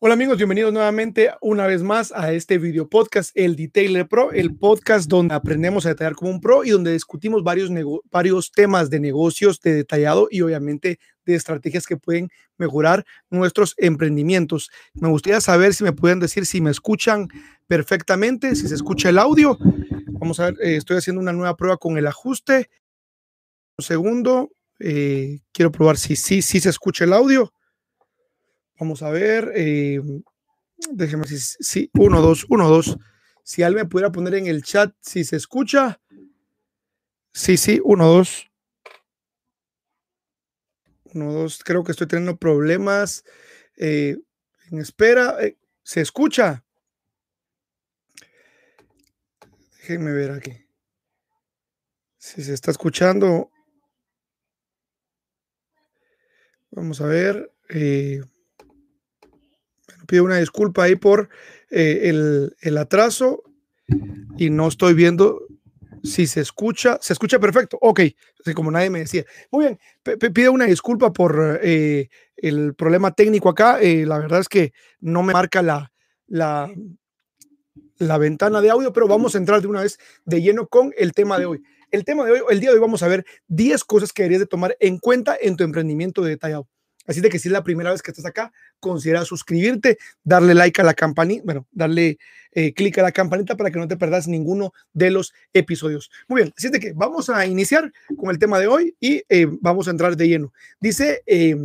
Hola amigos, bienvenidos nuevamente una vez más a este video podcast, el Detailer Pro, el podcast donde aprendemos a detallar como un pro y donde discutimos varios, varios temas de negocios de detallado y obviamente de estrategias que pueden mejorar nuestros emprendimientos. Me gustaría saber si me pueden decir si me escuchan perfectamente, si se escucha el audio. Vamos a ver, eh, estoy haciendo una nueva prueba con el ajuste. Un segundo, eh, quiero probar si sí, sí se escucha el audio. Vamos a ver. Eh, déjeme si, si, uno, dos, uno, dos. Si alguien me pudiera poner en el chat si se escucha. Sí, sí, uno, dos. Uno, dos. Creo que estoy teniendo problemas. Eh, en espera. Eh, ¿Se escucha? Déjenme ver aquí. Si se está escuchando. Vamos a ver. Eh, pido una disculpa ahí por eh, el, atraso y no estoy viendo si se escucha. ¿Se escucha perfecto? Ok, así como nadie me decía. Muy bien, pido una disculpa por eh, el problema técnico acá. Eh, la verdad es que no me marca la, la, la ventana de audio, pero vamos a entrar de una vez de lleno con el tema de hoy. El tema de hoy, el día de hoy vamos a ver 10 cosas que deberías de tomar en cuenta en tu emprendimiento detallado. Así de que si es la primera vez que estás acá, considera suscribirte, darle like a la campanita, bueno, darle eh, clic a la campanita para que no te perdas ninguno de los episodios. Muy bien, así de que vamos a iniciar con el tema de hoy y eh, vamos a entrar de lleno. Dice, eh,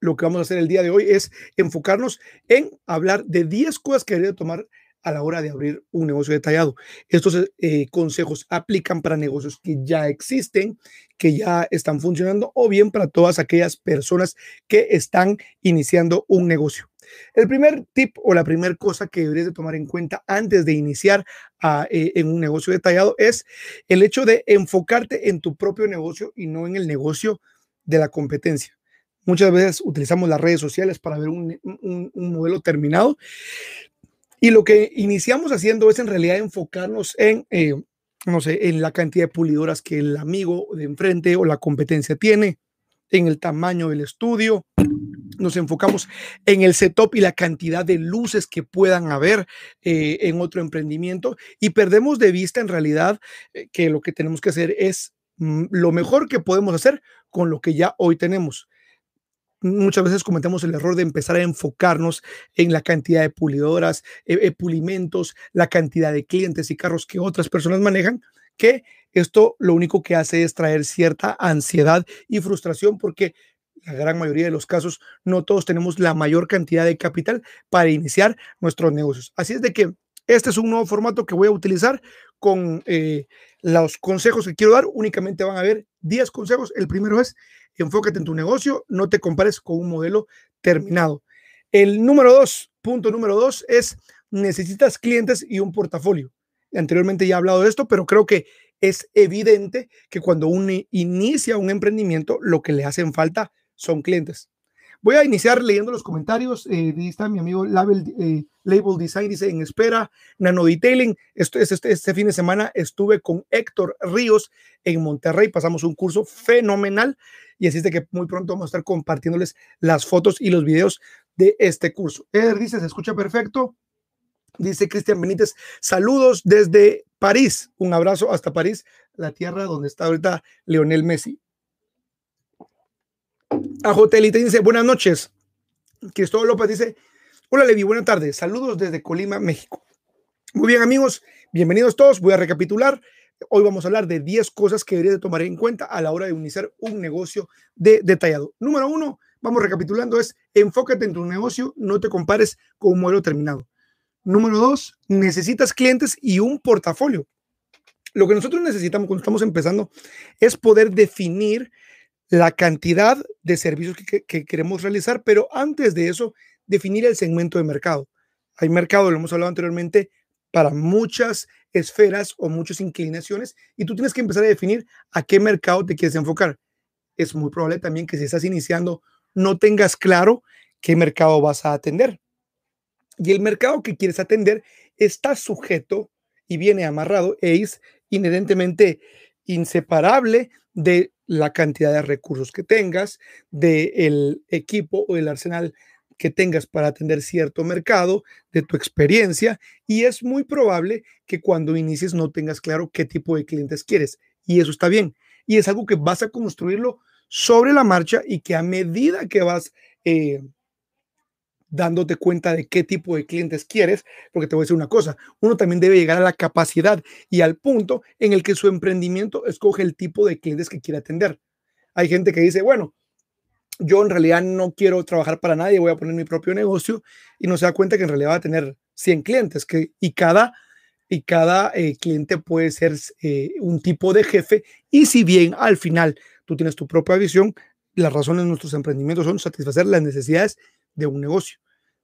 lo que vamos a hacer el día de hoy es enfocarnos en hablar de 10 cosas que debería tomar a la hora de abrir un negocio detallado. Estos eh, consejos aplican para negocios que ya existen, que ya están funcionando o bien para todas aquellas personas que están iniciando un negocio. El primer tip o la primera cosa que deberías de tomar en cuenta antes de iniciar eh, en un negocio detallado es el hecho de enfocarte en tu propio negocio y no en el negocio de la competencia. Muchas veces utilizamos las redes sociales para ver un, un modelo terminado, y lo que iniciamos haciendo es en realidad enfocarnos en, eh, no sé, en la cantidad de pulidoras que el amigo de enfrente o la competencia tiene, en el tamaño del estudio. Nos enfocamos en el setup y la cantidad de luces que puedan haber eh, en otro emprendimiento y perdemos de vista en realidad eh, que lo que tenemos que hacer es mm, lo mejor que podemos hacer con lo que ya hoy tenemos muchas veces cometemos el error de empezar a enfocarnos en la cantidad de pulidoras, eh, eh, pulimentos, la cantidad de clientes y carros que otras personas manejan, que esto lo único que hace es traer cierta ansiedad y frustración porque la gran mayoría de los casos no todos tenemos la mayor cantidad de capital para iniciar nuestros negocios. Así es de que este es un nuevo formato que voy a utilizar con eh, los consejos que quiero dar. Únicamente van a ver 10 consejos. El primero es enfócate en tu negocio, no te compares con un modelo terminado. El número dos, punto número dos es necesitas clientes y un portafolio. Anteriormente ya he hablado de esto, pero creo que es evidente que cuando uno inicia un emprendimiento, lo que le hacen falta son clientes. Voy a iniciar leyendo los comentarios. Eh, está mi amigo Label, eh, Label Design, dice en espera, Nano Detailing. Este, este fin de semana estuve con Héctor Ríos en Monterrey. Pasamos un curso fenomenal y así es de que muy pronto vamos a estar compartiéndoles las fotos y los videos de este curso. Eder dice, se escucha perfecto. Dice Cristian Benítez, saludos desde París. Un abrazo hasta París, la tierra donde está ahorita Leonel Messi. Ajotelite dice, buenas noches. Cristóbal López dice, hola Levi, buenas tardes. Saludos desde Colima, México. Muy bien amigos, bienvenidos todos. Voy a recapitular. Hoy vamos a hablar de 10 cosas que deberías de tomar en cuenta a la hora de iniciar un negocio de detallado. Número uno, vamos recapitulando, es enfócate en tu negocio, no te compares con un modelo terminado. Número dos, necesitas clientes y un portafolio. Lo que nosotros necesitamos cuando estamos empezando es poder definir la cantidad de servicios que, queremos realizar, pero antes de eso, definir el segmento de mercado. Hay mercado, lo hemos hablado anteriormente, para muchas esferas o muchas inclinaciones y tú tienes que empezar a definir a qué mercado te quieres enfocar. Es muy probable también que si estás iniciando no tengas claro qué mercado vas a atender. Y el mercado que quieres atender está sujeto y viene amarrado e es inherentemente inseparable de la cantidad de recursos que tengas, del equipo o el arsenal que tengas para atender cierto mercado, de tu experiencia, y es muy probable que cuando inicies no tengas claro qué tipo de clientes quieres. Y eso está bien. Y es algo que vas a construirlo sobre la marcha y que a medida que vas eh, dándote cuenta de qué tipo de clientes quieres, porque te voy a decir una cosa, uno también debe llegar a la capacidad y al punto en el que su emprendimiento escoge el tipo de clientes que quiere atender. Hay gente que dice, bueno, yo en realidad no quiero trabajar para nadie, voy a poner mi propio negocio y no se da cuenta que en realidad va a tener 100 clientes que, y cada, y cada eh, cliente puede ser eh, un tipo de jefe y si bien al final tú tienes tu propia visión, las razones de nuestros emprendimientos son satisfacer las necesidades de un negocio.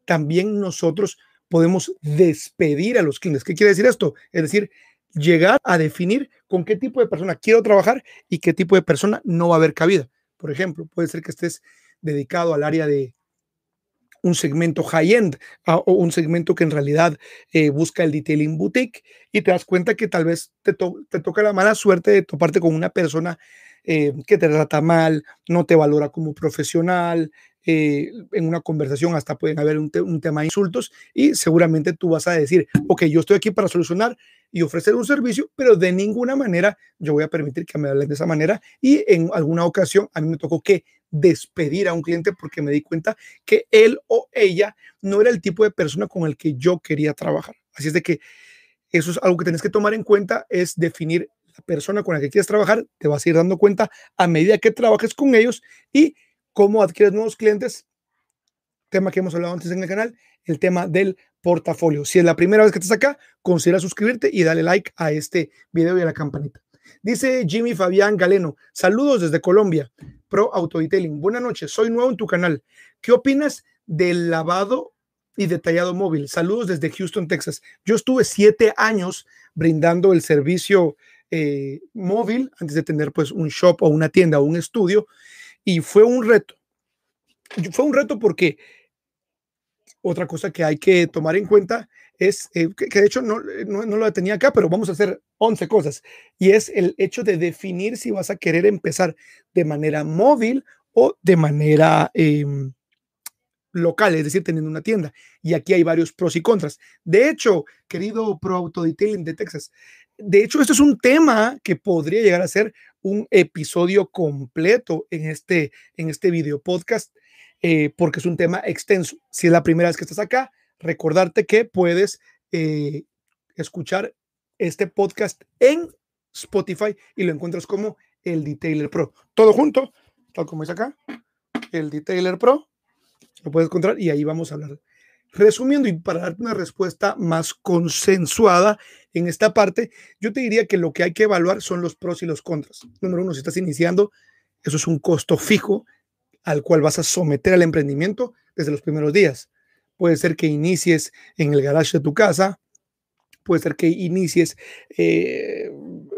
También nosotros podemos despedir a los clientes. ¿Qué quiere decir esto? Es decir, llegar a definir con qué tipo de persona quiero trabajar y qué tipo de persona no va a haber cabida. Por ejemplo, puede ser que estés dedicado al área de un segmento high-end o un segmento que en realidad eh, busca el detailing boutique y te das cuenta que tal vez te, te toca la mala suerte de toparte con una persona eh, que te trata mal, no te valora como profesional, eh, en una conversación hasta pueden haber un, tema de insultos y seguramente tú vas a decir, ok, yo estoy aquí para solucionar y ofrecer un servicio, pero de ninguna manera yo voy a permitir que me hablen de esa manera y en alguna ocasión a mí me tocó que despedir a un cliente porque me di cuenta que él o ella no era el tipo de persona con el que yo quería trabajar. Así es de que eso es algo que tienes que tomar en cuenta, es definir la persona con la que quieres trabajar, te vas a ir dando cuenta a medida que trabajes con ellos y cómo adquieres nuevos clientes, tema que hemos hablado antes en el canal, el tema del portafolio. Si es la primera vez que estás acá, considera suscribirte y dale like a este video y a la campanita. Dice Jimmy Fabián Galeno, saludos desde Colombia, Pro Auto Detailing. Buenas noches, soy nuevo en tu canal. ¿Qué opinas del lavado y detallado móvil? Saludos desde Houston, Texas. Yo estuve siete años brindando el servicio eh, móvil antes de tener pues un shop o una tienda o un estudio y fue un reto. Fue un reto porque otra cosa que hay que tomar en cuenta es, eh, que, de hecho no, no, no, lo tenía acá, pero vamos a hacer 11 cosas. Y es el hecho de definir si vas a querer empezar de manera móvil o de manera em, local, es decir, teniendo una tienda. Y aquí hay varios pros y contras. De hecho, querido Pro Auto Detailing de Texas, de hecho, esto es un tema que podría llegar a ser un episodio completo en este, en este video podcast, eh, porque es un tema extenso. Si es la primera vez que estás acá, recordarte que puedes eh, escuchar este podcast en Spotify y lo encuentras como el Detailer Pro. Todo junto, tal como es acá, el Detailer Pro. Lo puedes encontrar y ahí vamos a hablar Resumiendo y para darte una respuesta más consensuada en esta parte, yo te diría que lo que hay que evaluar son los pros y los contras. Número uno, si estás iniciando, eso es un costo fijo al cual vas a someter al emprendimiento desde los primeros días. Puede ser que inicies en el garage de tu casa, puede ser que inicies eh,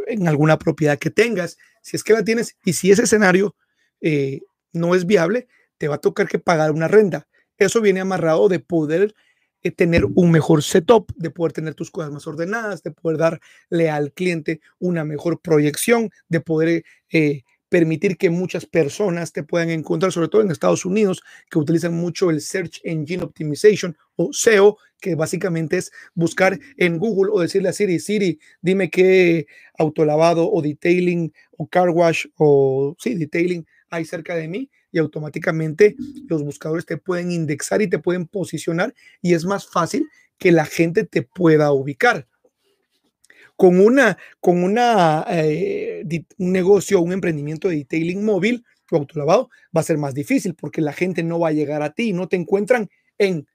en alguna propiedad que tengas, si es que la tienes, y si ese escenario eh, no es viable, te va a tocar que pagar una renta. Eso viene amarrado de poder eh, tener un mejor setup, de poder tener tus cosas más ordenadas, de poder darle al cliente una mejor proyección, de poder eh, permitir que muchas personas te puedan encontrar, sobre todo en Estados Unidos, que utilizan mucho el Search Engine Optimization o SEO, que básicamente es buscar en Google o decirle a Siri, Siri, dime qué autolavado o detailing o car wash o sí, detailing hay cerca de mí y automáticamente los buscadores te pueden indexar y te pueden posicionar y es más fácil que la gente te pueda ubicar. Con, una, con una, eh, un negocio, un emprendimiento de detailing móvil o autolavado va a ser más difícil porque la gente no va a llegar a ti, no te encuentran en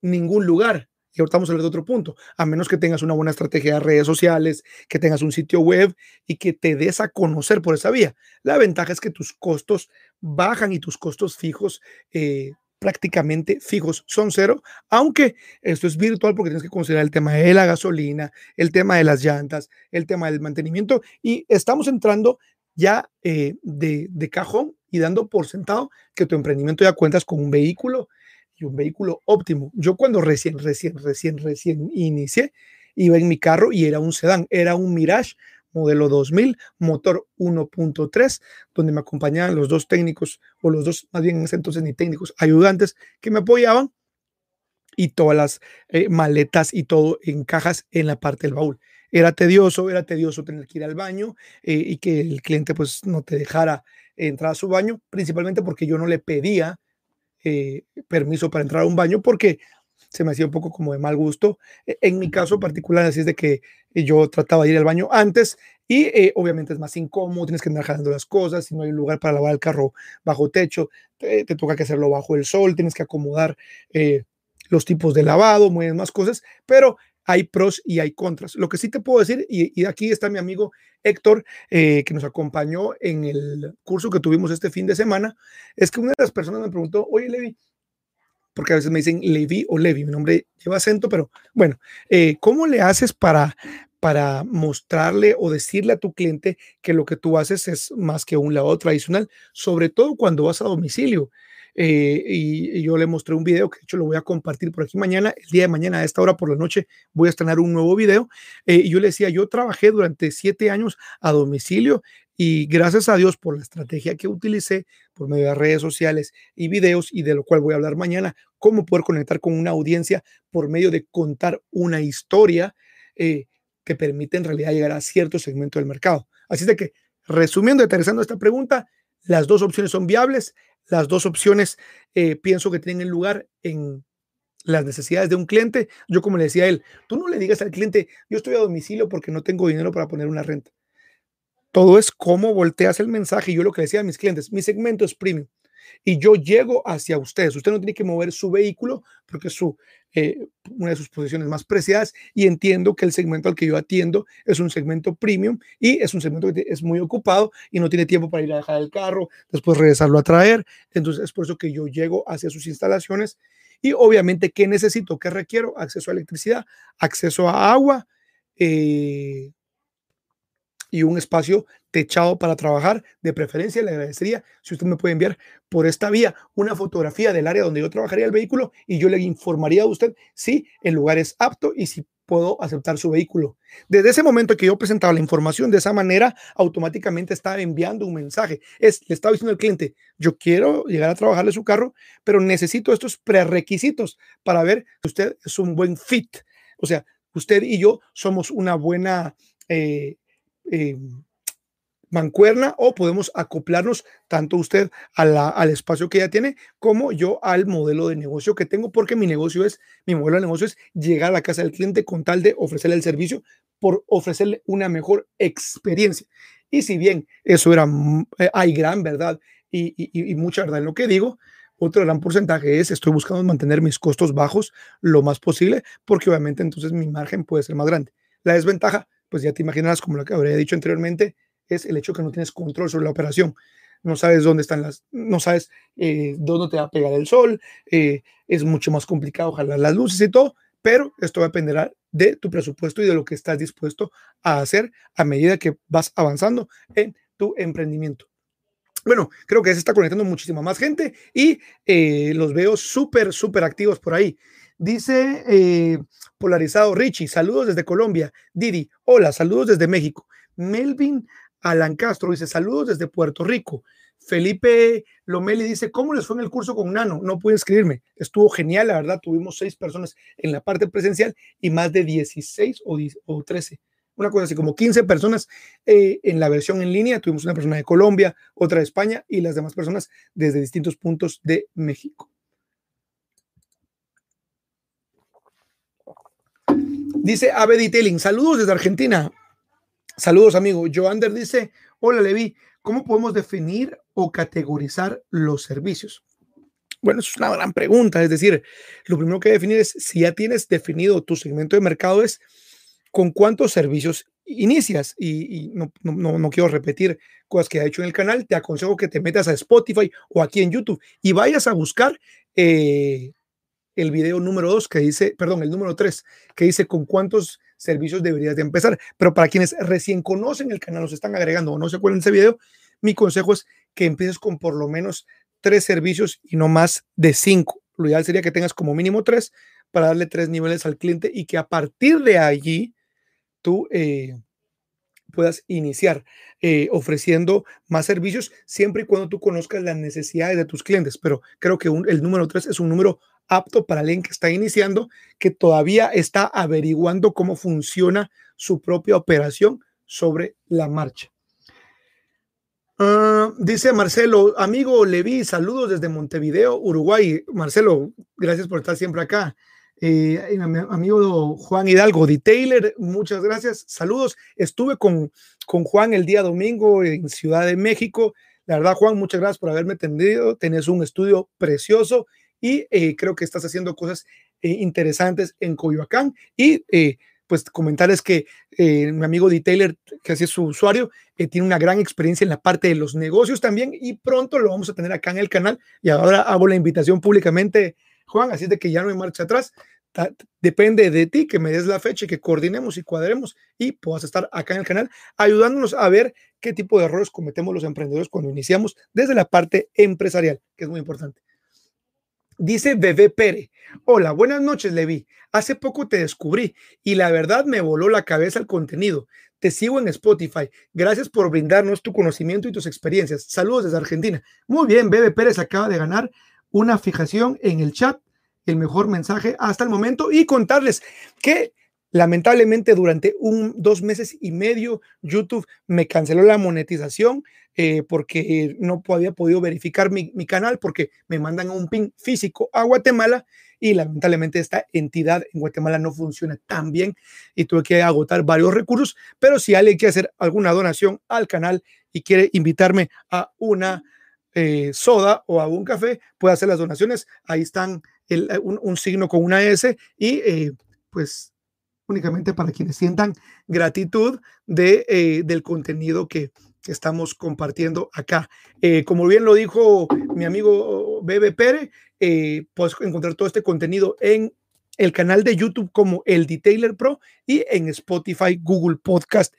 ningún lugar. Y ahorita vamos a hablar de otro punto, a menos que tengas una buena estrategia de redes sociales, que tengas un sitio web y que te des a conocer por esa vía. La ventaja es que tus costos bajan y tus costos fijos eh, prácticamente fijos son cero, aunque esto es virtual porque tienes que considerar el tema de la gasolina, el tema de las llantas, el tema del mantenimiento y estamos entrando ya eh, de, de cajón y dando por sentado que tu emprendimiento ya cuentas con un vehículo y un vehículo óptimo. Yo cuando recién, recién, recién, recién inicié, iba en mi carro y era un sedán, era un Mirage modelo 2000, motor 1.3, donde me acompañaban los dos técnicos, o los dos, más bien en ese entonces ni técnicos, ayudantes que me apoyaban, y todas las eh, maletas y todo en cajas en la parte del baúl. Era tedioso, era tedioso tener que ir al baño eh, y que el cliente pues no te dejara entrar a su baño, principalmente porque yo no le pedía eh, permiso para entrar a un baño porque se me hacía un poco como de mal gusto. E, en mi caso particular, así es de que yo trataba de ir al baño antes y obviamente es más incómodo, tienes que andar jalando las cosas, si no hay un lugar para lavar el carro bajo techo, te, toca que hacerlo bajo el sol, tienes que acomodar los tipos de lavado, muy más cosas, pero hay pros y hay contras. Lo que sí te puedo decir, y, aquí está mi amigo Héctor, eh, que nos acompañó en el curso que tuvimos este fin de semana, es que una de las personas me preguntó, oye Levi, porque a veces me dicen Levi o Levi, mi nombre lleva acento, pero bueno, eh, ¿cómo le haces para, para mostrarle o decirle a tu cliente que lo que tú haces es más que un lavado tradicional, sobre todo cuando vas a domicilio? Eh, y, yo le mostré un video que de hecho lo voy a compartir por aquí mañana, el día de mañana a esta hora por la noche voy a estrenar un nuevo video. Eh, y yo le decía, yo trabajé durante siete años a domicilio y gracias a Dios por la estrategia que utilicé por medio de redes sociales y videos y de lo cual voy a hablar mañana, cómo poder conectar con una audiencia por medio de contar una historia eh, que permite en realidad llegar a cierto segmento del mercado. Así de que, resumiendo, aterrizando esta pregunta, las dos opciones son viables. Las dos opciones eh, pienso que tienen lugar en las necesidades de un cliente. Yo como le decía a él, tú no le digas al cliente, yo estoy a domicilio porque no tengo dinero para poner una renta. Todo es cómo volteas el mensaje. Yo lo que decía a mis clientes, mi segmento es premium y yo llego hacia ustedes. Usted no tiene que mover su vehículo porque su, eh, una de sus posiciones más preciadas y entiendo que el segmento al que yo atiendo es un segmento premium y es un segmento que es muy ocupado y no tiene tiempo para ir a dejar el carro, después regresarlo a traer. Entonces es por eso que yo llego hacia sus instalaciones y obviamente, ¿qué necesito? ¿Qué requiero? Acceso a electricidad, acceso a agua. Eh, y un espacio techado para trabajar. De preferencia, le agradecería si usted me puede enviar por esta vía una fotografía del área donde yo trabajaría el vehículo y yo le informaría a usted si el lugar es apto y si puedo aceptar su vehículo. Desde ese momento que yo presentaba la información de esa manera, automáticamente estaba enviando un mensaje. Es, le estaba diciendo al cliente, yo quiero llegar a trabajarle su carro, pero necesito estos prerequisitos para ver si usted es un buen fit. O sea, usted y yo somos una buena eh, eh, mancuerna o podemos acoplarnos tanto usted al espacio que ya tiene como yo al modelo de negocio que tengo porque mi negocio es, mi modelo de negocio es llegar a la casa del cliente con tal de ofrecerle el servicio por ofrecerle una mejor experiencia. Y si bien eso era, eh, hay gran verdad y, y mucha verdad en lo que digo, otro gran porcentaje es estoy buscando mantener mis costos bajos lo más posible porque obviamente entonces mi margen puede ser más grande. La desventaja pues ya te imaginarás, como lo que habría dicho anteriormente, es el hecho que no tienes control sobre la operación. No sabes dónde están las, no sabes eh, dónde te va a pegar el sol, eh, es mucho más complicado jalar las luces y todo, pero esto dependerá de tu presupuesto y de lo que estás dispuesto a hacer a medida que vas avanzando en tu emprendimiento. Bueno, creo que se está conectando muchísima más gente y eh, los veo súper, súper activos por ahí. Dice eh, Polarizado Richie, saludos desde Colombia. Didi, hola, saludos desde México. Melvin Alan Castro dice, saludos desde Puerto Rico. Felipe Lomeli dice, ¿cómo les fue en el curso con Nano? No pude escribirme. Estuvo genial, la verdad. Tuvimos seis personas en la parte presencial y más de 16 o, o 13. Una cosa así, como 15 personas eh, en la versión en línea. Tuvimos una persona de Colombia, otra de España y las demás personas desde distintos puntos de México. Dice Ave Detailing, saludos desde Argentina. Saludos, amigo. Joander dice, hola, Levi, ¿cómo podemos definir o categorizar los servicios? Bueno, es una gran pregunta. Es decir, lo primero que definir es si ya tienes definido tu segmento de mercado es con cuántos servicios inicias. Y, no, no, quiero repetir cosas que ha hecho en el canal. Te aconsejo que te metas a Spotify o aquí en YouTube y vayas a buscar eh, el video número 2 que dice, perdón, el número 3 que dice con cuántos servicios deberías de empezar. Pero para quienes recién conocen el canal, nos están agregando o no se acuerdan de ese video, mi consejo es que empieces con por lo menos tres servicios y no más de cinco. Lo ideal sería que tengas como mínimo tres para darle tres niveles al cliente y que a partir de allí tú eh, puedas iniciar eh, ofreciendo más servicios siempre y cuando tú conozcas las necesidades de tus clientes. Pero creo que el número tres es un número apto para alguien que está iniciando, que todavía está averiguando cómo funciona su propia operación sobre la marcha. Ah, dice Marcelo, amigo Levi, saludos desde Montevideo, Uruguay. Marcelo, gracias por estar siempre acá. Eh, amigo Juan Hidalgo, Detailer, muchas gracias. Saludos. Estuve con, con Juan el día domingo en Ciudad de México. La verdad, Juan, muchas gracias por haberme atendido. Tenés un estudio precioso y eh, creo que estás haciendo cosas eh, interesantes en Coyoacán. Y pues comentarles que eh, mi amigo D. Taylor, que así es su usuario, eh, tiene una gran experiencia en la parte de los negocios también y pronto lo vamos a tener acá en el canal. Y ahora hago la invitación públicamente, Juan, así de que ya no hay marcha atrás. depende de ti que me des la fecha y que coordinemos y cuadremos y puedas estar acá en el canal ayudándonos a ver qué tipo de errores cometemos los emprendedores cuando iniciamos desde la parte empresarial, que es muy importante. Dice Bebé Pere. Hola, buenas noches, Levi. Hace poco te descubrí y la verdad me voló la cabeza el contenido. Te sigo en Spotify. Gracias por brindarnos tu conocimiento y tus experiencias. Saludos desde Argentina. Muy bien, Bebe Pérez acaba de ganar una fijación en el chat, el mejor mensaje hasta el momento y contarles que lamentablemente durante un dos meses y medio YouTube me canceló la monetización eh, porque no había podido verificar mi, canal porque me mandan un pin físico a Guatemala y lamentablemente esta entidad en Guatemala no funciona tan bien y tuve que agotar varios recursos, pero si alguien quiere hacer alguna donación al canal y quiere invitarme a una eh, soda o a un café, puede hacer las donaciones. Ahí están el, un, signo con una S y eh, pues únicamente para quienes sientan gratitud de, del contenido que, que estamos compartiendo acá. Eh, como bien lo dijo mi amigo Bebe Pérez, eh, puedes encontrar todo este contenido en el canal de YouTube como el Detailer Pro y en Spotify, Google Podcast,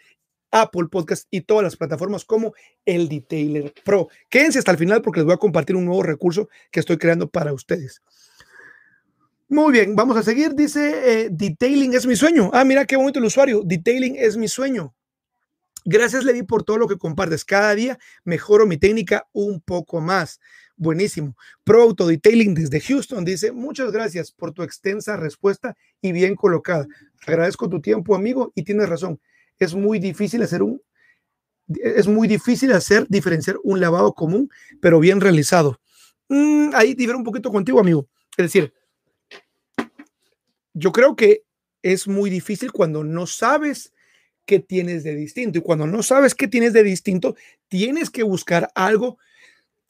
Apple Podcast y todas las plataformas como el Detailer Pro. Quédense hasta el final porque les voy a compartir un nuevo recurso que estoy creando para ustedes. Muy bien, vamos a seguir. Dice, eh, detailing es mi sueño. Ah, mira qué bonito el usuario. Detailing es mi sueño. Gracias, Levi, por todo lo que compartes. Cada día mejoro mi técnica un poco más. Buenísimo. Pro Auto Detailing desde Houston dice, muchas gracias por tu extensa respuesta y bien colocada. Agradezco tu tiempo, amigo, y tienes razón. Es muy difícil hacer un, es muy difícil hacer, diferenciar un lavado común, pero bien realizado. Mm, ahí difiero un poquito contigo, amigo. Es decir, yo creo que es muy difícil cuando no sabes qué tienes de distinto. Y cuando no sabes qué tienes de distinto, tienes que buscar algo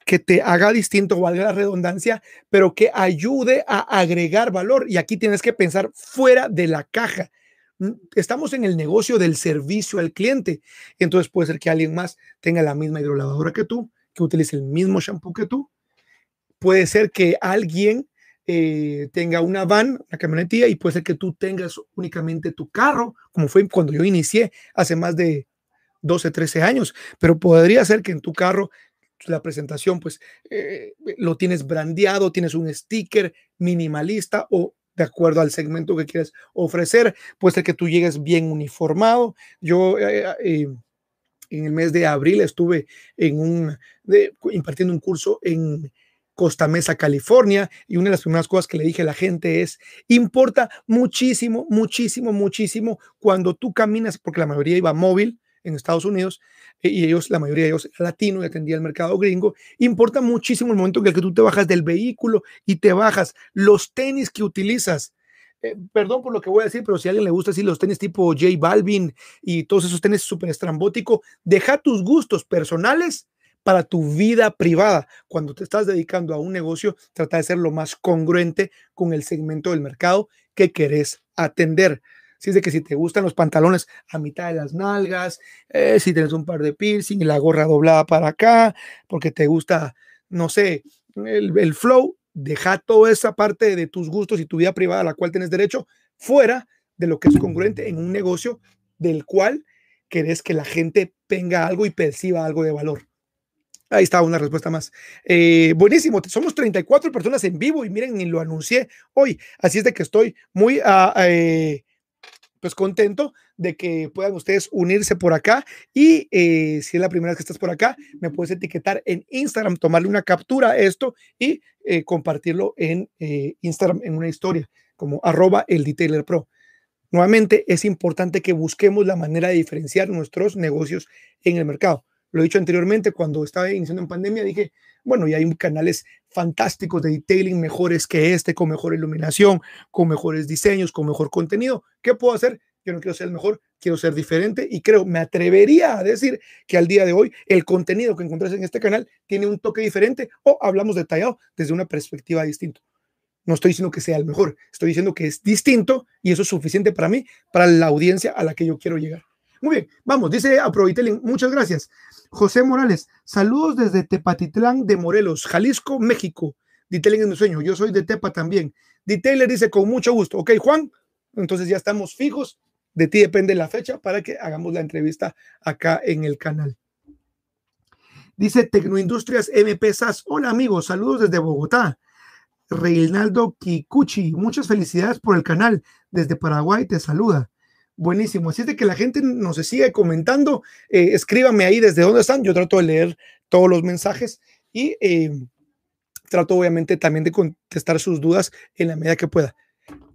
que te haga distinto, valga la redundancia, pero que ayude a agregar valor. Y aquí tienes que pensar fuera de la caja. Mm, estamos en el negocio del servicio al cliente. Entonces puede ser que alguien más tenga la misma hidrolavadora que tú, que utilice el mismo shampoo que tú. Puede ser que alguien eh, tenga una van, una camionetilla, y puede ser que tú tengas únicamente tu carro, como fue cuando yo inicié hace más de 12, 13 años, pero podría ser que en tu carro la presentación, pues eh, lo tienes brandeado, tienes un sticker minimalista o de acuerdo al segmento que quieres ofrecer, puede ser que tú llegues bien uniformado. Yo eh, en el mes de abril estuve en un, impartiendo un curso en Costa Mesa, California, y una de las primeras cosas que le dije a la gente es, importa muchísimo, muchísimo, muchísimo cuando tú caminas, porque la mayoría iba móvil en Estados Unidos, eh, y ellos, la mayoría de ellos latino y atendía el mercado gringo, importa muchísimo el momento en el que tú te bajas del vehículo y te bajas los tenis que utilizas. Eh, perdón por lo que voy a decir, pero si a alguien le gusta así los tenis tipo J Balvin y todos esos tenis súper estrambótico, deja tus gustos personales para tu vida privada. Cuando te estás dedicando a un negocio, trata de ser lo más congruente con el segmento del mercado que querés atender. Si es de que si te gustan los pantalones a mitad de las nalgas, eh, si tienes un par de piercing y la gorra doblada para acá, porque te gusta, no sé, el, el flow, deja toda esa parte de tus gustos y tu vida privada a la cual tienes derecho fuera de lo que es congruente en un negocio del cual querés que la gente tenga algo y perciba algo de valor. Ahí está una respuesta más. Eh, buenísimo, somos 34 personas en vivo y miren, ni lo anuncié hoy. Así es de que estoy muy, ah, eh, pues contento de que puedan ustedes unirse por acá y eh, si es la primera vez que estás por acá, me puedes etiquetar en Instagram, tomarle una captura a esto y eh, compartirlo en Instagram en una historia como arroba el Detailer Pro. Nuevamente, es importante que busquemos la manera de diferenciar nuestros negocios en el mercado. Lo he dicho anteriormente, cuando estaba iniciando en pandemia, dije, bueno, y hay canales fantásticos de detailing mejores que este, con mejor iluminación, con mejores diseños, con mejor contenido. ¿Qué puedo hacer? Yo no quiero ser el mejor, quiero ser diferente y creo, me atrevería a decir que al día de hoy el contenido que encontrás en este canal tiene un toque diferente o hablamos detallado desde una perspectiva distinta. No estoy diciendo que sea el mejor, estoy diciendo que es distinto y eso es suficiente para mí, para la audiencia a la que yo quiero llegar. Muy bien, vamos, dice Aprovitelling, muchas gracias. José Morales, saludos desde Tepatitlán de Morelos, Jalisco, México. Detailing en mi sueño, yo soy de Tepa también. Detailer dice con mucho gusto. Ok, Juan, entonces ya estamos fijos. De ti depende la fecha para que hagamos la entrevista acá en el canal. Dice Tecnoindustrias MP SAS. Hola amigos, saludos desde Bogotá. Reinaldo Kikuchi, muchas felicidades por el canal. Desde Paraguay te saluda. Buenísimo. Así es de que la gente nos sigue comentando. Eh, escríbame ahí desde dónde están. Yo trato de leer todos los mensajes y eh, trato obviamente también de contestar sus dudas en la medida que pueda.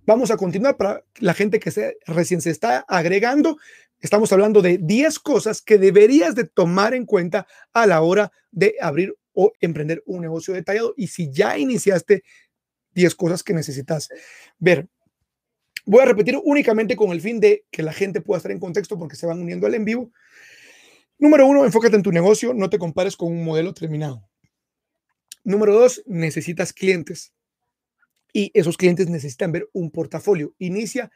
Vamos a continuar para la gente que se, recién se está agregando. Estamos hablando de 10 cosas que deberías de tomar en cuenta a la hora de abrir o emprender un negocio detallado. Y si ya iniciaste 10 cosas que necesitas ver. Voy a repetir únicamente con el fin de que la gente pueda estar en contexto porque se van uniendo al en vivo. Número uno, enfócate en tu negocio, no te compares con un modelo terminado. Número dos, necesitas clientes y esos clientes necesitan ver un portafolio. Inicia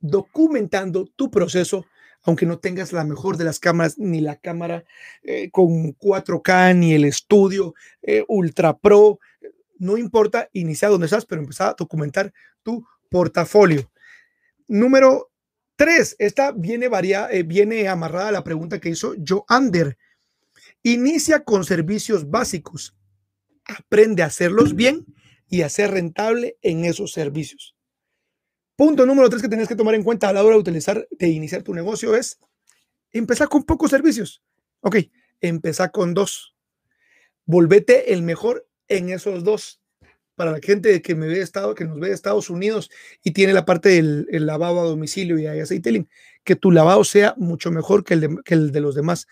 documentando tu proceso, aunque no tengas la mejor de las cámaras, ni la cámara eh, con 4K, ni el estudio eh, Ultra Pro. No importa, inicia donde estás, pero empezar a documentar tu portafolio. Número tres, esta viene, varia, eh, viene amarrada a la pregunta que hizo Joander. Inicia con servicios básicos. Aprende a hacerlos bien y a ser rentable en esos servicios. Punto número tres que tienes que tomar en cuenta a la hora de utilizar, de iniciar tu negocio es empezar con pocos servicios. Ok, empezar con dos. Volvete el mejor en esos dos para la gente que me ve estado, que nos ve de Estados Unidos y tiene la parte del lavado a domicilio y hay aceite que tu lavado sea mucho mejor que el, de, de los demás,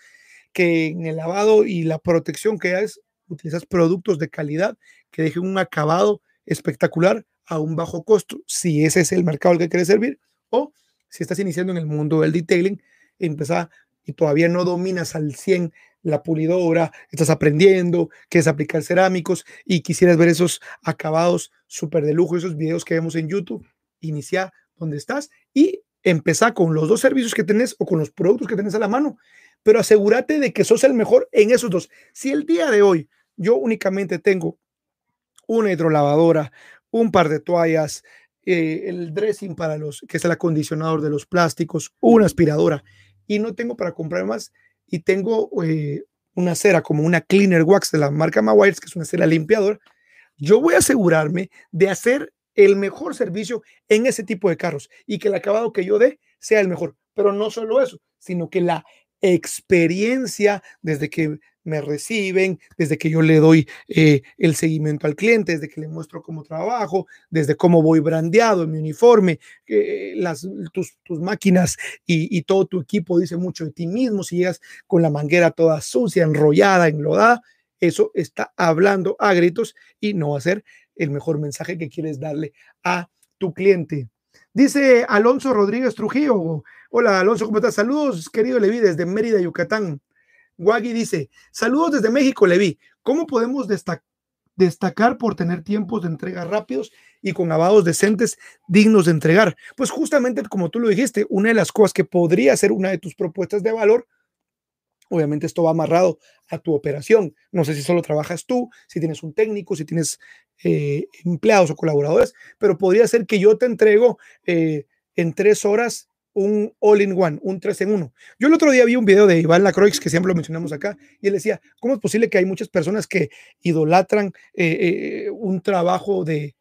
que en el lavado y la protección que haces, utilizas productos de calidad que dejen un acabado espectacular a un bajo costo, si ese es el mercado al que quieres servir, o si estás iniciando en el mundo del detailing, empezar y todavía no dominas al 100 la pulidora, estás aprendiendo qué es aplicar cerámicos y quisieras ver esos acabados súper de lujo, esos videos que vemos en YouTube, inicia donde estás y empezar con los dos servicios que tenés o con los productos que tenés a la mano, pero asegúrate de que sos el mejor en esos dos. Si el día de hoy yo únicamente tengo una hidrolavadora, un par de toallas, eh, el dressing para los, que es el acondicionador de los plásticos, una aspiradora, y no tengo para comprar más, y tengo eh, una cera como una Cleaner Wax de la marca Mawires, que es una cera limpiadora, yo voy a asegurarme de hacer el mejor servicio en ese tipo de carros y que el acabado que yo dé sea el mejor. Pero no solo eso, sino que la experiencia desde que me reciben, desde que yo le doy eh, el seguimiento al cliente, desde que le muestro cómo trabajo, desde cómo voy brandeado en mi uniforme, eh, las, tus, máquinas y, y, todo tu equipo dice mucho de ti mismo. Si llegas con la manguera toda sucia, enrollada, enlodada, eso está hablando a gritos y no va a ser el mejor mensaje que quieres darle a tu cliente. Dice Alonso Rodríguez Trujillo. Hola Alonso, ¿cómo estás? Saludos, querido Levi, desde Mérida, Yucatán. Waggy dice, saludos desde México, Levi. ¿Cómo podemos destacar por tener tiempos de entrega rápidos y con lavados decentes dignos de entregar? Pues justamente como tú lo dijiste, una de las cosas que podría ser una de tus propuestas de valor, obviamente esto va amarrado a tu operación. No sé si solo trabajas tú, si tienes un técnico, si tienes eh, empleados o colaboradores, pero podría ser que yo te entrego eh, en tres horas un all-in-one, un 3 en 1. Yo el otro día vi un video de Iván Lacroix, que siempre lo mencionamos acá, y él decía, ¿cómo es posible que hay muchas personas que idolatran eh, eh, un trabajo de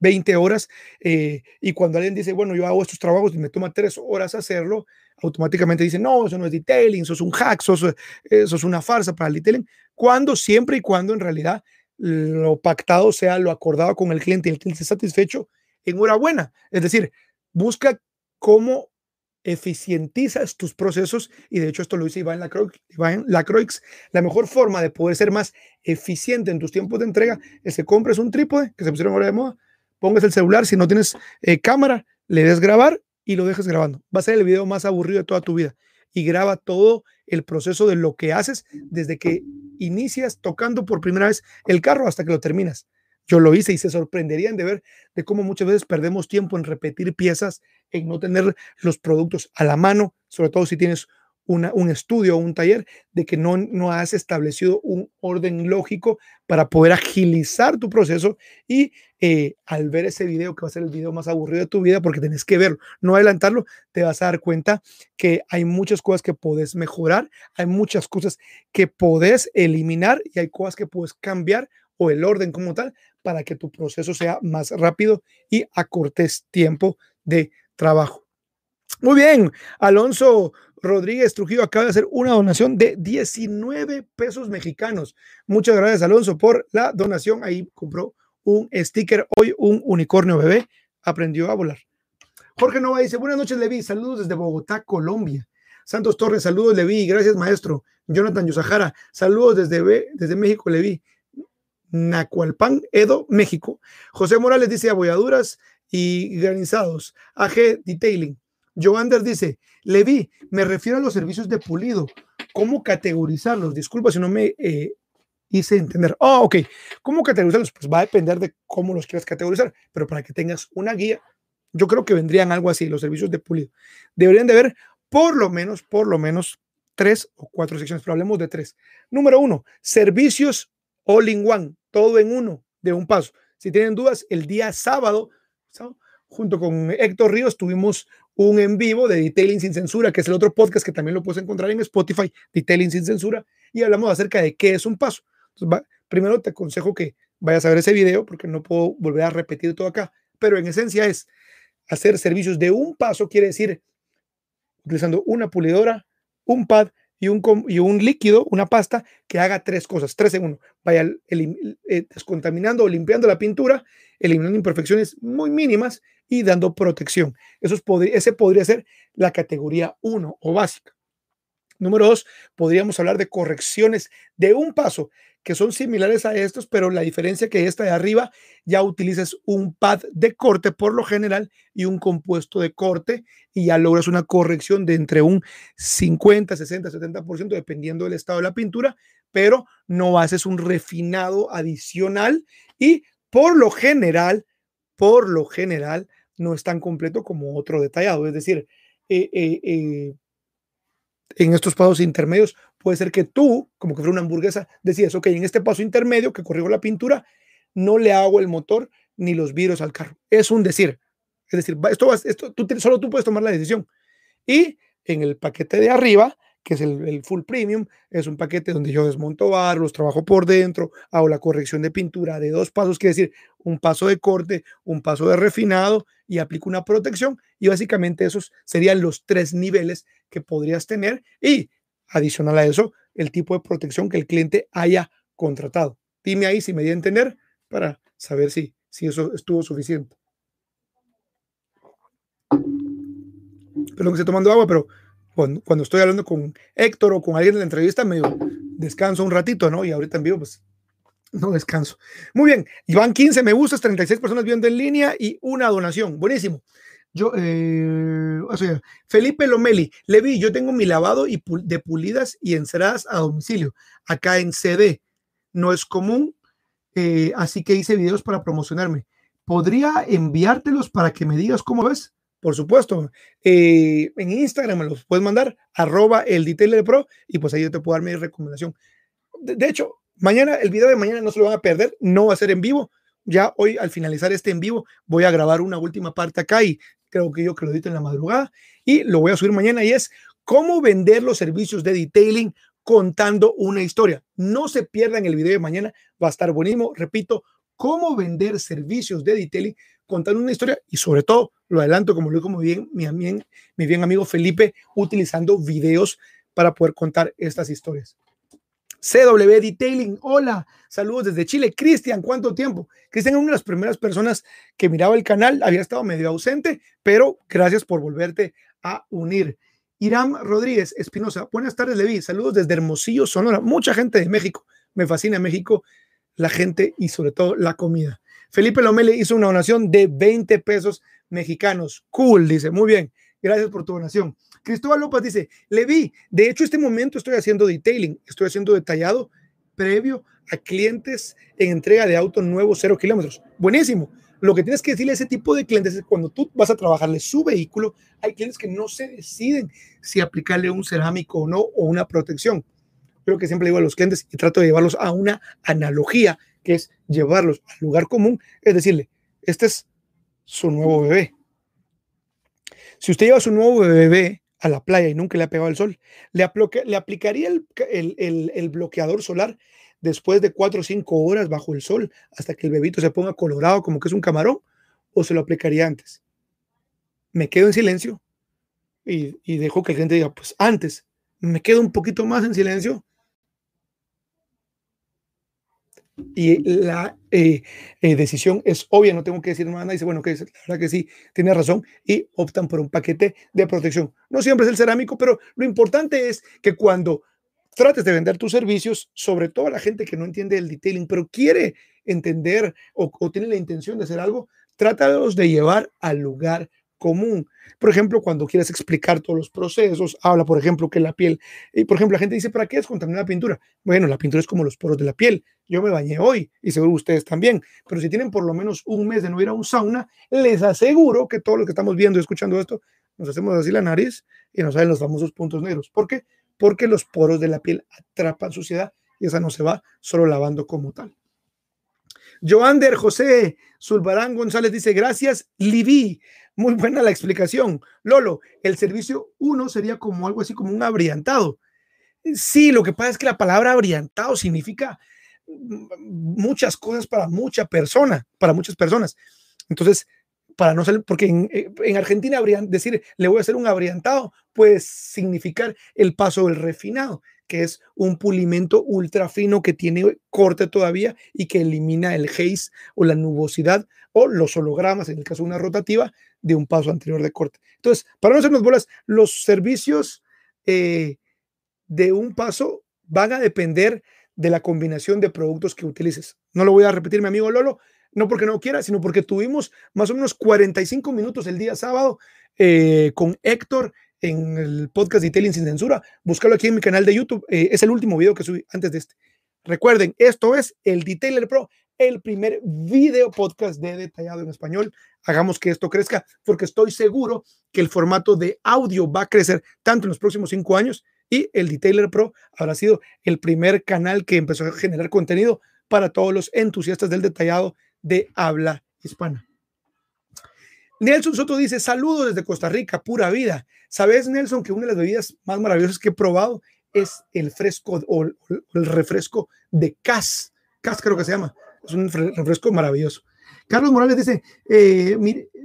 20 horas. Eh, y cuando alguien dice, bueno, yo hago estos trabajos y me toma tres horas hacerlo, automáticamente dice, no, eso no es detailing, eso es un hack, eso es, una farsa para el detailing. Cuando, siempre y cuando en realidad lo pactado sea lo acordado con el cliente y el cliente satisfecho, enhorabuena. Es decir, busca cómo eficientizas tus procesos y de hecho esto lo dice Iván Lacroix, la mejor forma de poder ser más eficiente en tus tiempos de entrega es que compres un trípode que se pusieron ahora de moda, pongas el celular, si no tienes eh, cámara, le des grabar y lo dejes grabando. Va a ser el video más aburrido de toda tu vida y graba todo el proceso de lo que haces desde que inicias tocando por primera vez el carro hasta que lo terminas. Yo lo hice y se sorprenderían de ver de cómo muchas veces perdemos tiempo en repetir piezas, en no tener los productos a la mano, sobre todo si tienes un estudio o un taller, de que no, no has establecido un orden lógico para poder agilizar tu proceso y eh, al ver ese video, que va a ser el video más aburrido de tu vida, porque tenés que verlo, no adelantarlo, te vas a dar cuenta que hay muchas cosas que puedes mejorar, hay muchas cosas que puedes eliminar y hay cosas que puedes cambiar o el orden como tal para que tu proceso sea más rápido y acortes tiempo de trabajo. Muy bien, Alonso Rodríguez Trujillo acaba de hacer una donación de 19 pesos mexicanos. Muchas gracias, Alonso, por la donación. Ahí compró un sticker hoy, un unicornio bebé. Aprendió a volar. Jorge Nova dice: Buenas noches, Levi. Saludos desde Bogotá, Colombia. Santos Torres, saludos, Levi. Gracias, maestro. Jonathan Yusajara, saludos desde, desde México, Levi. Nacualpan, Edo, México. José Morales dice abolladuras y granizados. AG Detailing. Joander dice, Levi, me refiero a los servicios de pulido. ¿Cómo categorizarlos? Disculpa si no me eh, hice entender. Oh, ok. ¿Cómo categorizarlos? Pues va a depender de cómo los quieras categorizar, pero para que tengas una guía, yo creo que vendrían algo así, los servicios de pulido. Deberían de haber por lo menos, por lo menos tres o cuatro secciones, pero hablemos de tres. Número uno, servicios all in one, todo en uno, de un paso. Si tienen dudas, el día sábado, junto con Héctor Ríos, tuvimos un en vivo de Detailing sin censura, que es el otro podcast que también lo puedes encontrar en Spotify, Detailing sin censura, y hablamos acerca de qué es un paso. primero te aconsejo que vayas a ver ese video porque no puedo volver a repetir todo acá, pero en esencia es hacer servicios de un paso, quiere decir utilizando una pulidora, un pad y un, y un líquido, una pasta que haga tres cosas, tres en uno. Vaya eh, descontaminando o limpiando la pintura, eliminando imperfecciones muy mínimas y dando protección. Eso es, ese podría ser la categoría 1 o básica. Número dos, podríamos hablar de correcciones de un paso que son similares a estos, pero la diferencia que esta de arriba ya utilizas un pad de corte por lo general y un compuesto de corte y ya logras una corrección de entre un 50, 60, 70% dependiendo del estado de la pintura, pero no haces un refinado adicional y por lo general, por lo general, no es tan completo como otro detallado. Es decir, eh, eh, eh, en estos pasos intermedios puede ser que tú, como que fuera una hamburguesa, decías, ok, en este paso intermedio que corrijo la pintura, no le hago el motor ni los vidrios al carro. Es un decir. Es decir, esto, esto tú, solo tú puedes tomar la decisión. Y en el paquete de arriba, que es el, full premium, es un paquete donde yo desmonto barros, trabajo por dentro, hago la corrección de pintura de dos pasos, quiere decir un paso de corte, un paso de refinado y aplico una protección. Y básicamente esos serían los tres niveles que podrías tener. Y adicional a eso, el tipo de protección que el cliente haya contratado. Dime ahí si me di a entender para saber si, si eso estuvo suficiente. Perdón que estoy tomando agua, pero cuando, cuando, estoy hablando con Héctor o con alguien en la entrevista, me descanso un ratito, ¿no? Y ahorita en vivo, pues no descanso. Muy bien, Iván 15 me gustas, 36 personas viendo en línea y una donación. Buenísimo. Yo, eh, o sea, Felipe Lomeli, Levi, yo tengo mi lavado y de pulidas y enceradas a domicilio, acá en CD. No es común, eh, así que hice videos para promocionarme. ¿Podría enviártelos para que me digas cómo ves? Por supuesto. Eh, en Instagram me los puedes mandar, arroba el Detailer Pro, y pues ahí yo te puedo dar mi recomendación. De, hecho, mañana, el video de mañana no se lo van a perder, no va a ser en vivo. Ya hoy, al finalizar este en vivo, voy a grabar una última parte acá y creo que yo que lo edito en la madrugada y lo voy a subir mañana y es cómo vender los servicios de detailing contando una historia. No se pierdan el video de mañana, va a estar buenísimo. Repito, cómo vender servicios de detailing contando una historia y sobre todo, lo adelanto como lo dijo muy bien mi, mi bien amigo Felipe, utilizando videos para poder contar estas historias. CW Detailing, hola, saludos desde Chile. Cristian, ¿cuánto tiempo? Cristian es una de las primeras personas que miraba el canal, había estado medio ausente, pero gracias por volverte a unir. Iram Rodríguez Espinosa, buenas tardes, Levi. Saludos desde Hermosillo, Sonora. Mucha gente de México. Me fascina México, la gente y sobre todo la comida. Felipe Lomele hizo una donación de 20 pesos mexicanos. Cool, dice. Muy bien. Gracias por tu donación. Cristóbal López dice, Levi, de hecho este momento estoy haciendo detailing, estoy haciendo detallado previo a clientes en entrega de auto nuevo cero kilómetros. Buenísimo. Lo que tienes que decirle a ese tipo de clientes es cuando tú vas a trabajarle su vehículo, hay clientes que no se deciden si aplicarle un cerámico o no o una protección. Creo que siempre digo a los clientes y trato de llevarlos a una analogía, que es llevarlos al lugar común, es decirle, este es su nuevo bebé. Si usted lleva su nuevo bebé a la playa y nunca le ha pegado el sol, le, le aplicaría el, el, el bloqueador solar después de cuatro o cinco horas bajo el sol hasta que el bebito se ponga colorado como que es un camarón o se lo aplicaría antes? Me quedo en silencio y, y dejo que el gente diga, pues antes, me quedo un poquito más en silencio y la eh, eh, decisión es obvia, no tengo que decir nada, dice, bueno, que la verdad que sí, tiene razón, y optan por un paquete de protección. No siempre es el cerámico, pero lo importante es que cuando trates de vender tus servicios, sobre todo a la gente que no entiende el detailing, pero quiere entender o, tiene la intención de hacer algo, trátalos de llevar al lugar común. Por ejemplo, cuando quieres explicar todos los procesos, habla, por ejemplo, que la piel, y por ejemplo, la gente dice, ¿para qué es contaminar la pintura? Bueno, la pintura es como los poros de la piel. Yo me bañé hoy y seguro ustedes también, pero si tienen por lo menos un mes de no ir a un sauna, les aseguro que todos los que estamos viendo y escuchando esto, nos hacemos así la nariz y nos salen los famosos puntos negros. ¿Por qué? porque los poros de la piel atrapan suciedad y esa no se va solo lavando como tal. Joander José Zulbarán González dice, gracias, Livi. Muy buena la explicación. Lolo, el servicio 1 sería como algo así como un abriantado. Sí, lo que pasa es que la palabra abriantado significa muchas cosas para mucha persona, para muchas personas. Entonces, para no salir, porque en, eh, en, Argentina habrían decir, le voy a hacer un abriantado, puede significar el paso del refinado, que es un pulimento ultra fino que tiene corte todavía y que elimina el haze o la nubosidad o los hologramas, en el caso de una rotativa, de un paso anterior de corte. Entonces, para no hacernos bolas, los servicios eh, de un paso van a depender de la combinación de productos que utilices. No lo voy a repetir, mi amigo Lolo, no porque no quiera, sino porque tuvimos más o menos 45 minutos el día sábado eh, con Héctor en el podcast Detailing sin censura. Búscalo aquí en mi canal de YouTube. Eh, es el último video que subí antes de este. Recuerden, esto es el Detailer Pro, el primer video podcast de detallado en español. Hagamos que esto crezca porque estoy seguro que el formato de audio va a crecer tanto en los próximos cinco años y el Detailer Pro habrá sido el primer canal que empezó a generar contenido para todos los entusiastas del detallado de habla hispana. Nelson Soto dice, saludos desde Costa Rica, pura vida. ¿Sabes, Nelson, que una de las bebidas más maravillosas que he probado es el fresco o el refresco de Cas? Cas creo que se llama. Es un refresco maravilloso. Carlos Morales dice, eh,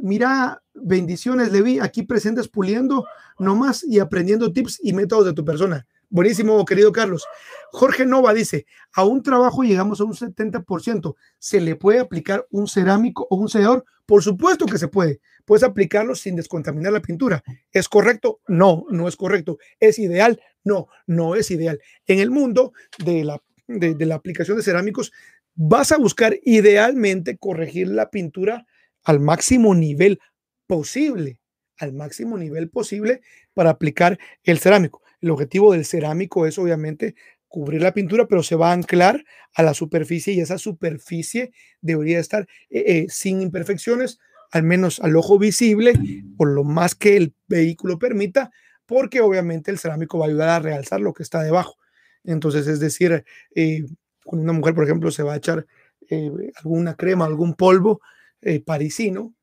mira, bendiciones, Levi, aquí presentes puliendo nomás y aprendiendo tips y métodos de tu persona. Buenísimo, querido Carlos. Jorge Nova dice, a un trabajo llegamos a un 70%. ¿Se le puede aplicar un cerámico o un sellador? Por supuesto que se puede. Puedes aplicarlo sin descontaminar la pintura. ¿Es correcto? No, no es correcto. ¿Es ideal? No, no es ideal. En el mundo de la, de la aplicación de cerámicos, vas a buscar idealmente corregir la pintura al máximo nivel posible, al máximo nivel posible para aplicar el cerámico. El objetivo del cerámico es obviamente cubrir la pintura, pero se va a anclar a la superficie y esa superficie debería estar eh, eh, sin imperfecciones, al menos al ojo visible, por lo más que el vehículo permita, porque obviamente el cerámico va a ayudar a realzar lo que está debajo. Entonces, es decir, eh, una mujer, por ejemplo, se va a echar alguna crema, algún polvo parisino,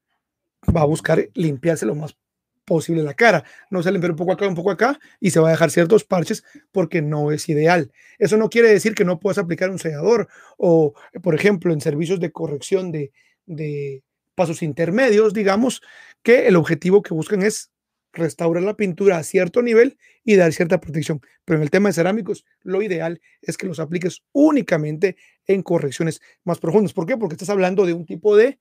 va a buscar limpiarse lo más posible la cara. No se le un poco acá, un poco acá y se va a dejar ciertos parches porque no es ideal. Eso no quiere decir que no puedas aplicar un sellador o, por ejemplo, en servicios de corrección de, de pasos intermedios, digamos, que el objetivo que buscan es restaurar la pintura a cierto nivel y dar cierta protección. Pero en el tema de cerámicos, lo ideal es que los apliques únicamente en correcciones más profundas. ¿Por qué? Porque estás hablando de un tipo de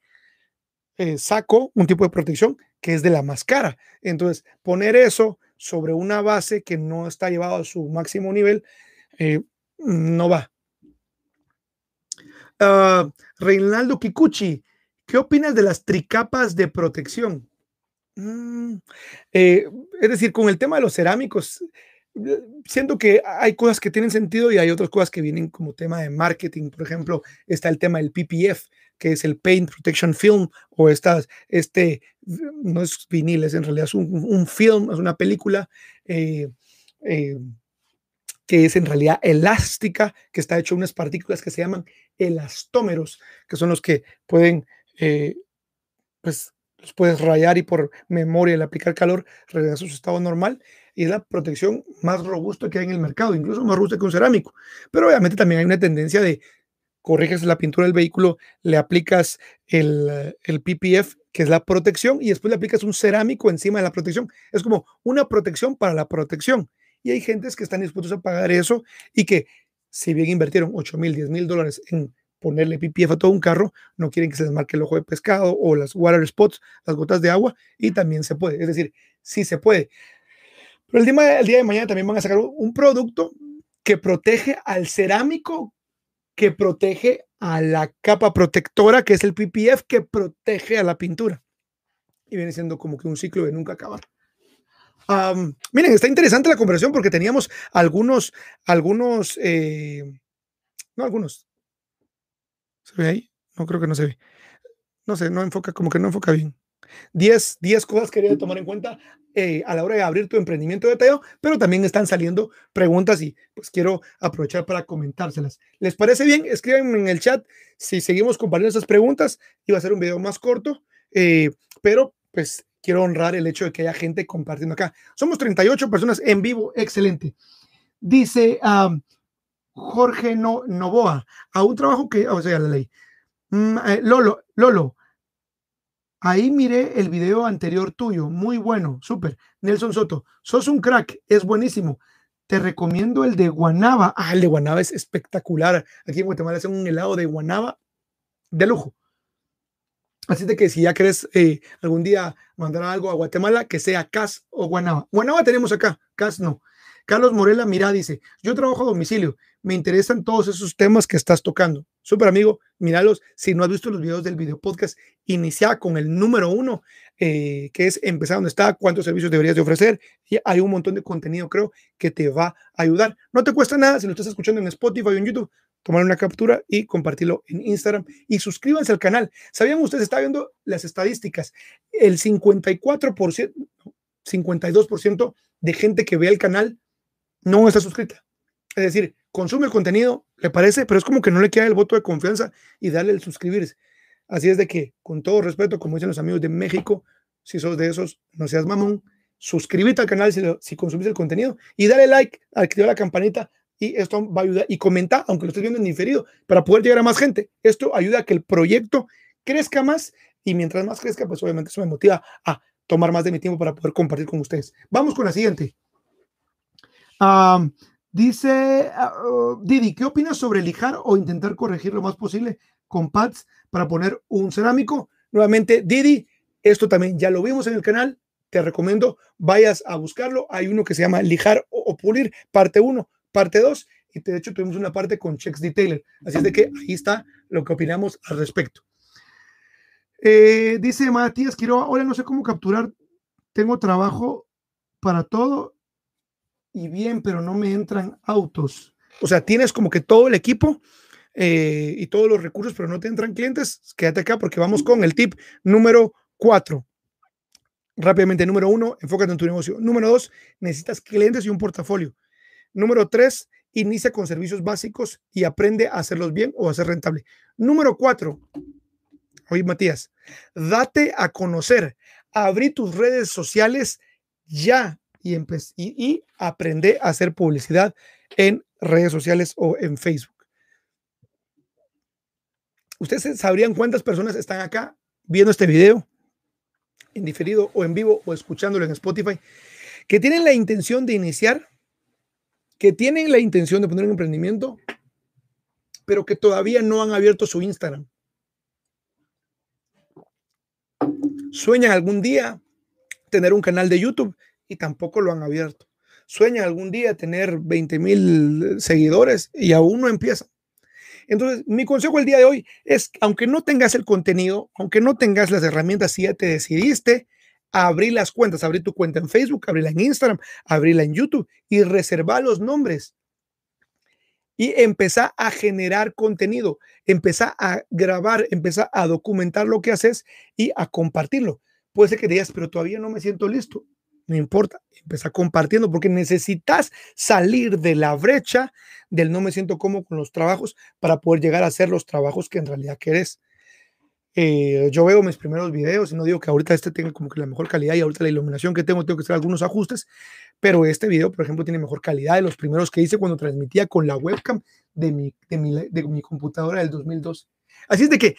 eh, saco, un tipo de protección que es de la más cara. Entonces, poner eso sobre una base que no está llevado a su máximo nivel, eh, no va. Uh, Reinaldo Kikuchi, ¿qué opinas de las tricapas de protección? Mm, eh, es decir, con el tema de los cerámicos, siento que hay cosas que tienen sentido y hay otras cosas que vienen como tema de marketing. Por ejemplo, está el tema del PPF, que es el Paint Protection Film, o estas, este, no es vinil, es en realidad un, film, es una película eh, eh, que es en realidad elástica, que está hecho de unas partículas que se llaman elastómeros, que son los que pueden, pues, los puedes rayar y por memoria al aplicar calor regresar a su estado normal y es la protección más robusta que hay en el mercado, incluso más robusta que un cerámico. Pero obviamente también hay una tendencia de corriges la pintura del vehículo, le aplicas el, el PPF, que es la protección, y después le aplicas un cerámico encima de la protección. Es como una protección para la protección. Y hay gentes que están dispuestos a pagar eso y que si bien invirtieron 8 mil, 10 mil dólares en ponerle PPF a todo un carro, no quieren que se les marque el ojo de pescado o las water spots, las gotas de agua, y también se puede. Es decir, sí se puede. Pero el día, el día de mañana también van a sacar un producto que protege al cerámico, que protege a la capa protectora, que es el PPF, que protege a la pintura. Y viene siendo como que un ciclo de nunca acabar. miren, está interesante la conversación porque teníamos algunos, algunos, eh, no algunos, ¿Se ve ahí? No creo que no se ve. No sé, no enfoca, como que no enfoca bien. 10, 10 cosas que quería tomar en cuenta eh, a la hora de abrir tu emprendimiento de Teo, pero también están saliendo preguntas y pues quiero aprovechar para comentárselas. ¿Les parece bien? Escriban en el chat si seguimos compartiendo esas preguntas. Iba a ser un video más corto, eh, pero pues quiero honrar el hecho de que haya gente compartiendo acá. Somos 38 personas en vivo, excelente. Dice, Jorge no, Novoa, a un trabajo que, o sea, la ley. Mm, eh, Lolo, Lolo, ahí miré el video anterior tuyo, muy bueno, súper. Nelson Soto, sos un crack, es buenísimo. Te recomiendo el de Guanaba. Ah, el de Guanaba es espectacular. Aquí en Guatemala hacen un helado de Guanaba de lujo. Así de que si ya querés eh, algún día mandar algo a Guatemala, que sea CAS o Guanaba. Guanaba tenemos acá, CAS no. Carlos Morela Mira dice, yo trabajo a domicilio, me interesan todos esos temas que estás tocando. Súper amigo, míralos. Si no has visto los videos del video podcast, inicia con el número uno, eh, que es empezar donde está, cuántos servicios deberías de ofrecer. Y hay un montón de contenido, creo, que te va a ayudar. No te cuesta nada si lo estás escuchando en Spotify o en YouTube. Tomar una captura y compartirlo en Instagram y suscríbanse al canal. ¿Sabían ustedes? Está viendo las estadísticas. El 54%, 52% de gente que ve el canal no está suscrita. Es decir, consume el contenido, le parece, pero es como que no le queda el voto de confianza y darle el suscribirse. Así es de que, con todo respeto, como dicen los amigos de México, si sos de esos, no seas mamón, suscríbete al canal si, si consumís el contenido y dale like, activa la campanita y esto va a ayudar y comenta, aunque lo estés viendo en diferido, para poder llegar a más gente. Esto ayuda a que el proyecto crezca más y mientras más crezca, pues obviamente eso me motiva a tomar más de mi tiempo para poder compartir con ustedes. Vamos con la siguiente. Dice ah, oh, Didi, ¿qué opinas sobre lijar o intentar corregir lo más posible con pads para poner un cerámico? Nuevamente, Didi, esto también ya lo vimos en el canal. Te recomiendo vayas a buscarlo. Hay uno que se llama lijar o, pulir, parte 1, parte 2. Y de hecho tuvimos una parte con Checks Detailer. Así es de que ahí está lo que opinamos al respecto. Eh, dice Matías Quiroga, hola, no sé cómo capturar. Tengo trabajo para todo y bien, pero no me entran autos. O sea, tienes como que todo el equipo eh, y todos los recursos, pero no te entran clientes. Quédate acá porque vamos con el tip número cuatro. Rápidamente, número uno, enfócate en tu negocio. Número dos, necesitas clientes y un portafolio. Número tres, inicia con servicios básicos y aprende a hacerlos bien o a ser rentable. Número cuatro, oye Matías, date a conocer, abrí tus redes sociales ya y, y, y aprende a hacer publicidad en redes sociales o en Facebook. Ustedes sabrían cuántas personas están acá viendo este video en diferido o en vivo o escuchándolo en Spotify que tienen la intención de iniciar, que tienen la intención de poner un emprendimiento, pero que todavía no han abierto su Instagram. Sueñan algún día tener un canal de YouTube y tampoco lo han abierto. Sueñan algún día tener 20 mil seguidores y aún no empiezan. Entonces, mi consejo el día de hoy es, aunque no tengas el contenido, aunque no tengas las herramientas, si ya te decidiste, abrir las cuentas, abrir tu cuenta en Facebook, abrirla en Instagram, abrirla en YouTube y reservar los nombres. Y empezar a generar contenido, empezar a grabar, empezar a documentar lo que haces y a compartirlo. Puede ser que digas, pero todavía no me siento listo. No importa, empieza compartiendo porque necesitas salir de la brecha del no me siento cómodo con los trabajos para poder llegar a hacer los trabajos que en realidad querés. Eh, yo veo mis primeros videos y no digo que ahorita este tenga como que la mejor calidad y ahorita la iluminación que tengo tengo que hacer algunos ajustes, pero este video, por ejemplo, tiene mejor calidad de los primeros que hice cuando transmitía con la webcam de mi, de mi, de mi computadora del 2002. Así es de que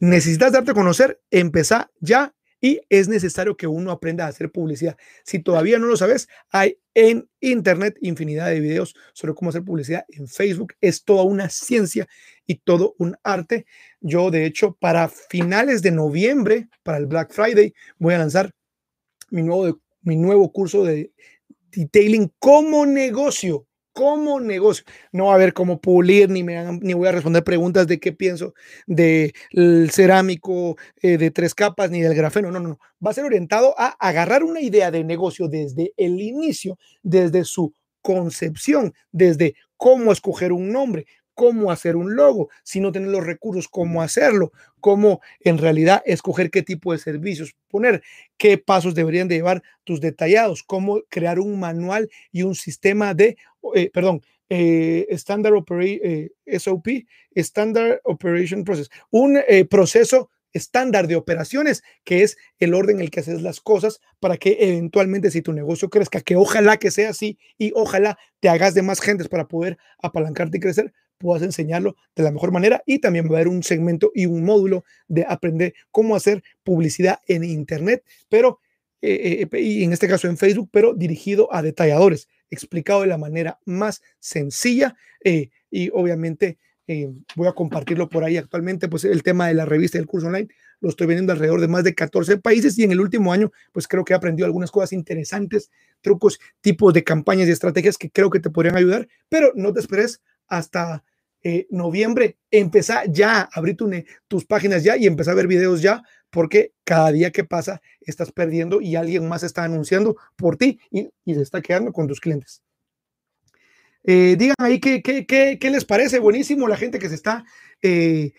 necesitas darte a conocer, empezar ya y es necesario que uno aprenda a hacer publicidad. Si todavía no lo sabes, hay en Internet infinidad de videos sobre cómo hacer publicidad en Facebook. Es toda una ciencia y todo un arte. Yo, de hecho, para finales de noviembre, para el Black Friday, voy a lanzar mi nuevo, mi nuevo curso de detailing como negocio como negocio. No va a haber cómo pulir, ni, me, ni voy a responder preguntas de qué pienso del cerámico eh, de tres capas, ni del grafeno. No, no, no. Va a ser orientado a agarrar una idea de negocio desde el inicio, desde su concepción, desde cómo escoger un nombre, cómo hacer un logo, si no tener los recursos, cómo hacerlo, cómo en realidad escoger qué tipo de servicios poner, qué pasos deberían de llevar tus detallados, cómo crear un manual y un sistema de, eh, perdón, eh, Standard eh, SOP, Standard Operation Process, un proceso estándar de operaciones, que es el orden en el que haces las cosas para que eventualmente si tu negocio crezca, que ojalá que sea así y ojalá te hagas de más gentes para poder apalancarte y crecer, puedas enseñarlo de la mejor manera. Y también va a haber un segmento y un módulo de aprender cómo hacer publicidad en Internet, pero eh, eh, y en este caso en Facebook, pero dirigido a detalladores, explicado de la manera más sencilla eh, y obviamente voy a compartirlo por ahí actualmente, pues el tema de la revista del curso online lo estoy vendiendo alrededor de más de 14 países y en el último año pues creo que he aprendido algunas cosas interesantes, trucos, tipos de campañas y estrategias que creo que te podrían ayudar, pero no te esperes hasta eh, noviembre, empezar ya, abrir tus páginas ya y empezar a ver videos ya, porque cada día que pasa estás perdiendo y alguien más está anunciando por ti y, se está quedando con tus clientes. Eh, digan ahí qué, qué, qué, les parece, buenísimo la gente que se está, eh,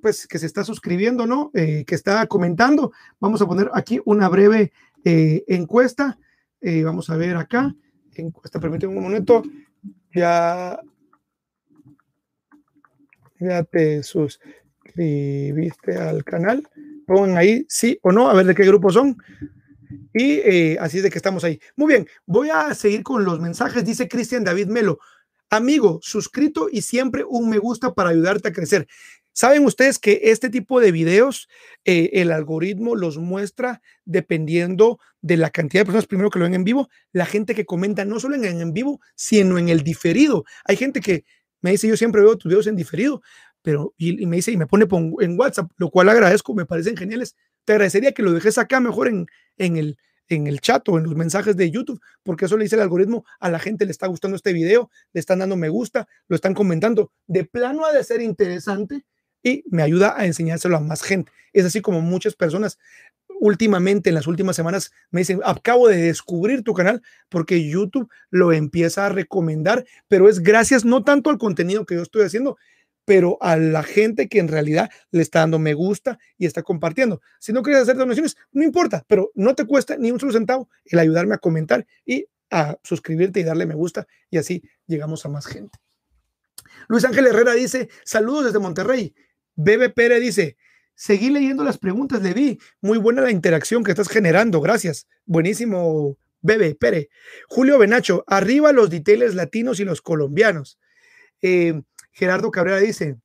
pues, que se está suscribiendo, ¿no? que está comentando. Vamos a poner aquí una breve encuesta. vamos a ver acá. Encuesta, permíteme un momento. Ya ya te suscribiste al canal. Pongan ahí sí o no, a ver de qué grupo son. Y eh, así es de que estamos ahí. Muy bien, voy a seguir con los mensajes. Dice Cristian David Melo. Amigo, suscrito y siempre un me gusta para ayudarte a crecer. Saben ustedes que este tipo de videos, eh, el algoritmo los muestra dependiendo de la cantidad de personas primero que lo ven en vivo, la gente que comenta no solo en, en vivo, sino en el diferido. Hay gente que me dice, yo siempre veo tus videos en diferido, pero y, me dice, y me pone en WhatsApp, lo cual agradezco, me parecen geniales. Te agradecería que lo dejes acá mejor en, en, el, en el chat o en los mensajes de YouTube, porque eso le dice el algoritmo, a la gente le está gustando este video, le están dando me gusta, lo están comentando. De plano ha de ser interesante y me ayuda a enseñárselo a más gente. Es así como muchas personas últimamente, en las últimas semanas, me dicen, acabo de descubrir tu canal porque YouTube lo empieza a recomendar, pero es gracias no tanto al contenido que yo estoy haciendo, pero a la gente que en realidad le está dando me gusta y está compartiendo. Si no quieres hacer donaciones, no importa, pero no te cuesta ni un solo centavo el ayudarme a comentar y a suscribirte y darle me gusta y así llegamos a más gente. Luis Ángel Herrera dice, saludos desde Monterrey. Bebe Pérez dice, seguí leyendo las preguntas, le vi. Muy buena la interacción que estás generando. Gracias. Buenísimo, Bebe, Pere. Julio Benacho, arriba los detailers latinos y los colombianos. Eh, Gerardo Cabrera dice,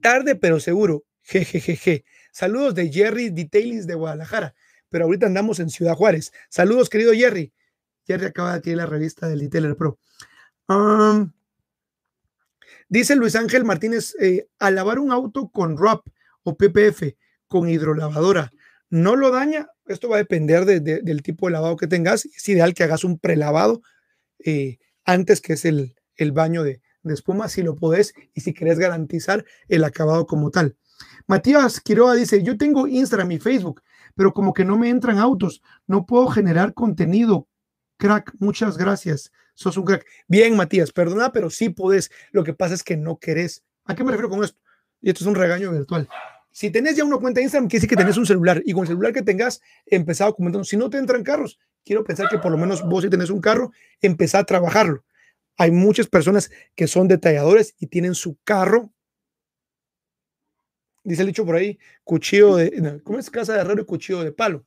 tarde pero seguro. Jejejeje. Saludos de Jerry Detailings de Guadalajara, pero ahorita andamos en Ciudad Juárez. Saludos, querido Jerry. Jerry acaba de tener la revista del Detailer Pro. Um, dice Luis Ángel Martínez, eh, al lavar un auto con RAP o PPF con hidrolavadora, ¿no lo daña? Esto va a depender del tipo de lavado que tengas. Es ideal que hagas un prelavado eh, antes que es el, el baño de, de espuma, si lo podés y si querés garantizar el acabado como tal. Matías Quiroga dice, yo tengo Instagram y Facebook, pero como que no me entran autos, no puedo generar contenido. Crack, muchas gracias. Sos un crack. Bien, Matías, perdona, pero sí podés. Lo que pasa es que no querés. ¿A qué me refiero con esto? Y esto es un regaño virtual. Si tenés ya una cuenta de Instagram, quiere decir que tenés un celular y con el celular que tengas, empezado documentando. Si no te entran carros, quiero pensar que por lo menos vos si tenés un carro, empezá a trabajarlo. Hay muchas personas que son detalladores y tienen su carro. Dice el dicho por ahí, cuchillo de, ¿cómo es? Casa de herrero y cuchillo de palo.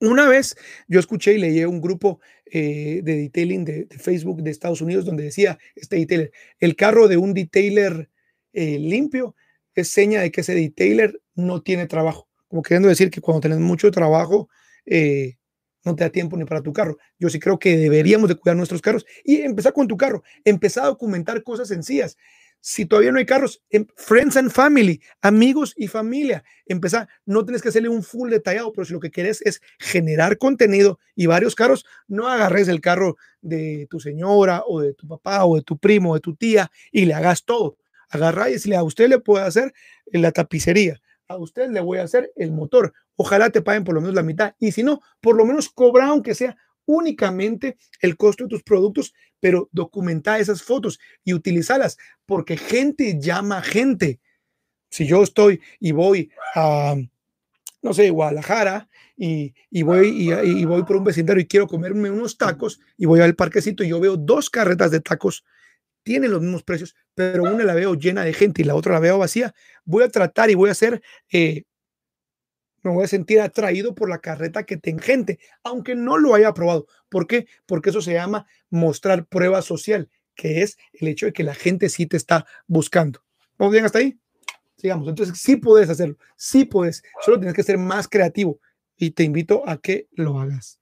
Una vez yo escuché y leí un grupo eh, de detailing de, Facebook de Estados Unidos donde decía este detailer, el carro de un detailer eh, limpio es seña de que ese detailer no tiene trabajo. Como queriendo decir que cuando tenés mucho trabajo, eh, no te da tiempo ni para tu carro. Yo sí creo que deberíamos de cuidar nuestros carros y empezar con tu carro, empezar a documentar cosas sencillas. Si todavía no hay carros, em, friends and family, amigos y familia, empezar, no tienes que hacerle un full detallado, pero si lo que quieres es generar contenido y varios carros, no agarres el carro de tu señora o de tu papá o de tu primo o de tu tía y le hagas todo. Agarra y si a usted le puede hacer la tapicería, a usted le voy a hacer el motor. Ojalá te paguen por lo menos la mitad. Y si no, por lo menos cobra aunque sea únicamente el costo de tus productos, pero documenta esas fotos y utilízalas, porque gente llama gente. Si yo estoy y voy a, no sé, Guadalajara y, voy, y, y, voy por un vecindario y quiero comerme unos tacos y voy al parquecito y yo veo dos carretas de tacos tienen los mismos precios, pero una la veo llena de gente y la otra la veo vacía, voy a tratar y voy a hacer, eh, me voy a sentir atraído por la carreta que tenga gente, aunque no lo haya probado. ¿Por qué? Porque eso se llama mostrar prueba social, que es el hecho de que la gente sí te está buscando. ¿Vamos bien hasta ahí? Sigamos. Entonces, sí puedes hacerlo, sí puedes, solo tienes que ser más creativo y te invito a que lo hagas.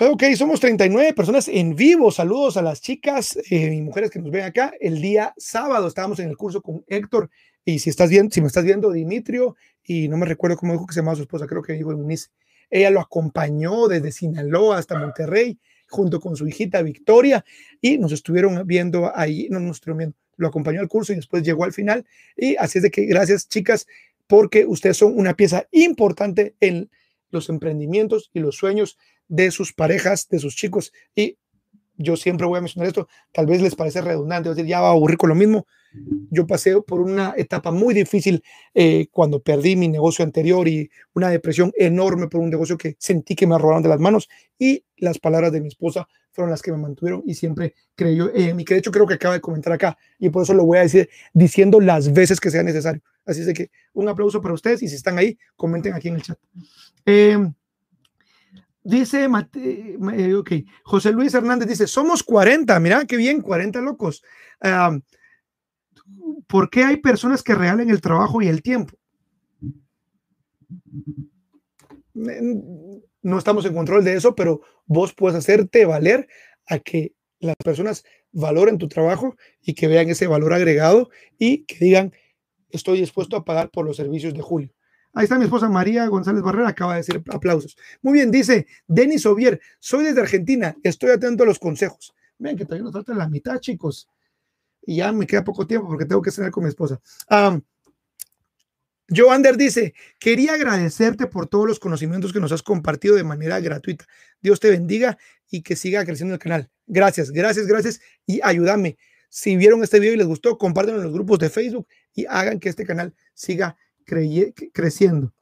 Ok, somos 39 personas en vivo. Saludos a las chicas eh, y mujeres que nos ven acá. El día sábado estábamos en el curso con Héctor. Y si estás viendo, si me estás viendo, Dimitrio, y no me recuerdo cómo dijo que se llamaba su esposa, creo que dijo Muniz. Ella lo acompañó desde Sinaloa hasta Monterrey, junto con su hijita Victoria, y nos estuvieron viendo ahí, no nos estuvieron viendo, lo acompañó al curso y después llegó al final. Y así es de que gracias, chicas, porque ustedes son una pieza importante en los emprendimientos y los sueños de sus parejas, de sus chicos. Y yo siempre voy a mencionar esto, tal vez les parece redundante, decir, ya va a aburrir con lo mismo. Yo pasé por una etapa muy difícil eh, cuando perdí mi negocio anterior y una depresión enorme por un negocio que sentí que me robaron de las manos y las palabras de mi esposa fueron las que me mantuvieron y siempre creyó en mí, que de hecho creo que acaba de comentar acá y por eso lo voy a decir diciendo las veces que sea necesario. Así es de que un aplauso para ustedes y si están ahí, comenten aquí en el chat. Eh, Dice eh, okay. José Luis Hernández, dice, somos 40, mira qué bien, 40 locos. ¿Por qué hay personas que realen el trabajo y el tiempo? No estamos en control de eso, pero vos puedes hacerte valer a que las personas valoren tu trabajo y que vean ese valor agregado y que digan, estoy dispuesto a pagar por los servicios de Julio. Ahí está mi esposa María González Barrera, acaba de decir aplausos. Muy bien, dice Denis Ovier, soy desde Argentina, estoy atento a los consejos. Vean que todavía nos falta la mitad, chicos. Y ya me queda poco tiempo porque tengo que cenar con mi esposa. Um, Joe Ander dice, quería agradecerte por todos los conocimientos que nos has compartido de manera gratuita. Dios te bendiga y que siga creciendo el canal. Gracias, gracias, gracias y ayúdame. Si vieron este video y les gustó, compártanlo en los grupos de Facebook y hagan que este canal siga creciendo.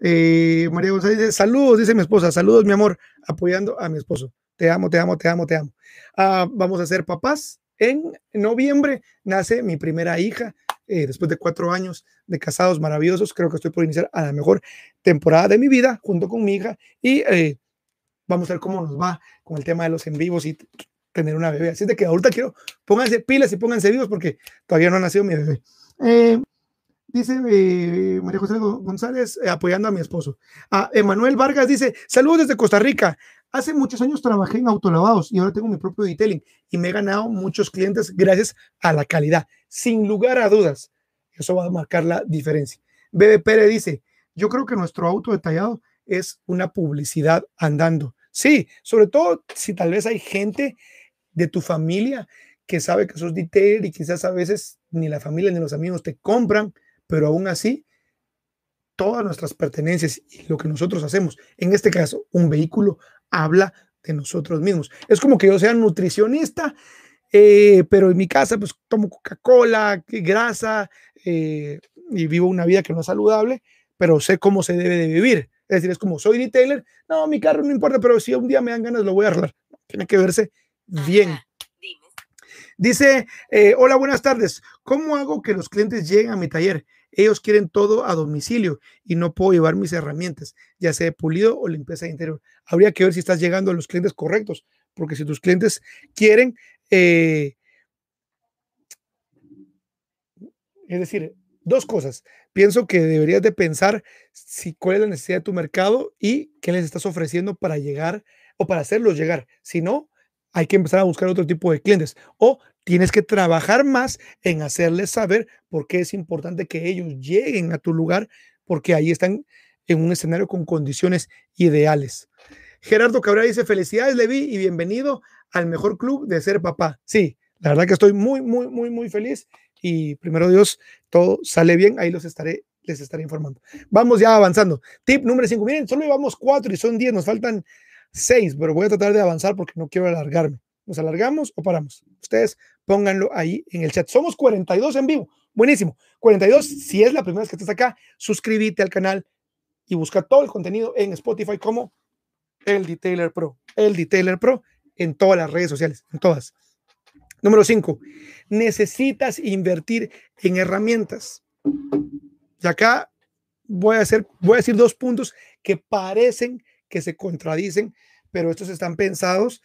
Eh, María González dice, saludos, dice mi esposa, saludos mi amor, apoyando a mi esposo. Te amo, te amo, te amo, te amo. Ah, vamos a ser papás. En noviembre nace mi primera hija eh, después de cuatro años de casados maravillosos, creo que estoy por iniciar a la mejor temporada de mi vida junto con mi hija y eh, vamos a ver cómo nos va con el tema de los en vivos y tener una bebé. Así de que ahorita quiero, pónganse pilas y pónganse vivos porque todavía no ha nacido mi bebé. Eh, dice María José González apoyando a mi esposo. A Emanuel Vargas dice, saludos desde Costa Rica. Hace muchos años trabajé en autolavados y ahora tengo mi propio detailing y me he ganado muchos clientes gracias a la calidad. Sin lugar a dudas, eso va a marcar la diferencia. Bebe Pérez dice, yo creo que nuestro auto detallado es una publicidad andando. Sí, sobre todo si tal vez hay gente de tu familia que sabe que sos detailer y quizás a veces ni la familia ni los amigos te compran, pero aún así todas nuestras pertenencias y lo que nosotros hacemos, en este caso un vehículo, habla de nosotros mismos. Es como que yo sea nutricionista, eh, pero en mi casa pues tomo Coca-Cola, grasa eh, y vivo una vida que no es saludable, pero sé cómo se debe de vivir. Es decir, es como soy detailer, no, mi carro no importa, pero si un día me dan ganas lo voy a arreglar. Tiene que verse bien. Dice, eh, hola, buenas tardes. ¿Cómo hago que los clientes lleguen a mi taller? Ellos quieren todo a domicilio y no puedo llevar mis herramientas, ya sea de pulido o limpieza de interior. Habría que ver si estás llegando a los clientes correctos, porque si tus clientes quieren, eh, es decir, dos cosas. Pienso que deberías de pensar si cuál es la necesidad de tu mercado y qué les estás ofreciendo para llegar o para hacerlos llegar. Si no, hay que empezar a buscar otro tipo de clientes o tienes que trabajar más en hacerles saber por qué es importante que ellos lleguen a tu lugar porque ahí están en un escenario con condiciones ideales. Gerardo Cabrera dice, felicidades Levi y bienvenido al mejor club de ser papá. Sí, la verdad que estoy muy, muy, muy, muy feliz y primero Dios, todo sale bien, ahí los estaré, les estaré informando. Vamos ya avanzando. Tip número 5, miren, solo llevamos cuatro y son 10, nos faltan seis, pero voy a tratar de avanzar porque no quiero alargarme. ¿Nos alargamos o paramos? Ustedes pónganlo ahí en el chat. Somos 42 en vivo. Buenísimo. 42, si es la primera vez que estás acá, suscríbete al canal y busca todo el contenido en Spotify como el Detailer Pro. El Detailer Pro en todas las redes sociales, en todas. Número 5. Necesitas invertir en herramientas. Y acá voy a, hacer, voy a decir dos puntos que parecen que se contradicen, pero estos están pensados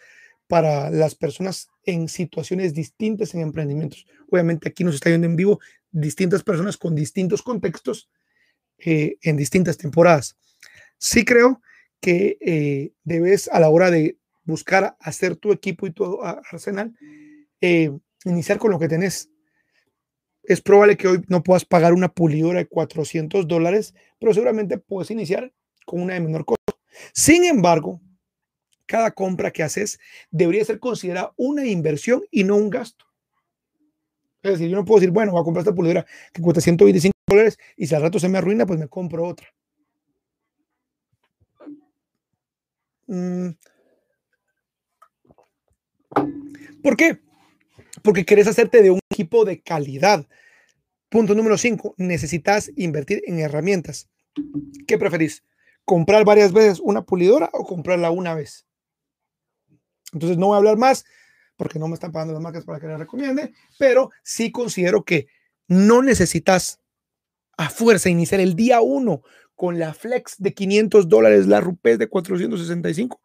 para las personas en situaciones distintas en emprendimientos. Obviamente aquí nos está viendo en vivo distintas personas con distintos contextos eh, en distintas temporadas. Sí creo que eh, debes a la hora de buscar hacer tu equipo y tu arsenal, eh, iniciar con lo que tenés. Es probable que hoy no puedas pagar una pulidora de 400 dólares, pero seguramente puedes iniciar con una de menor costo. Sin embargo, cada compra que haces debería ser considerada una inversión y no un gasto. Es decir, yo no puedo decir, bueno, voy a comprar esta pulidora que cuesta 125 dólares y si al rato se me arruina, pues me compro otra. Mm. ¿Por qué? Porque quieres hacerte de un equipo de calidad. Punto número 5. Necesitas invertir en herramientas. ¿Qué preferís? ¿Comprar varias veces una pulidora o comprarla una vez? Entonces no voy a hablar más porque no me están pagando las marcas para que les recomiende, pero sí considero que no necesitas a fuerza iniciar el día uno con la flex de 500 dólares, la rupes de 465.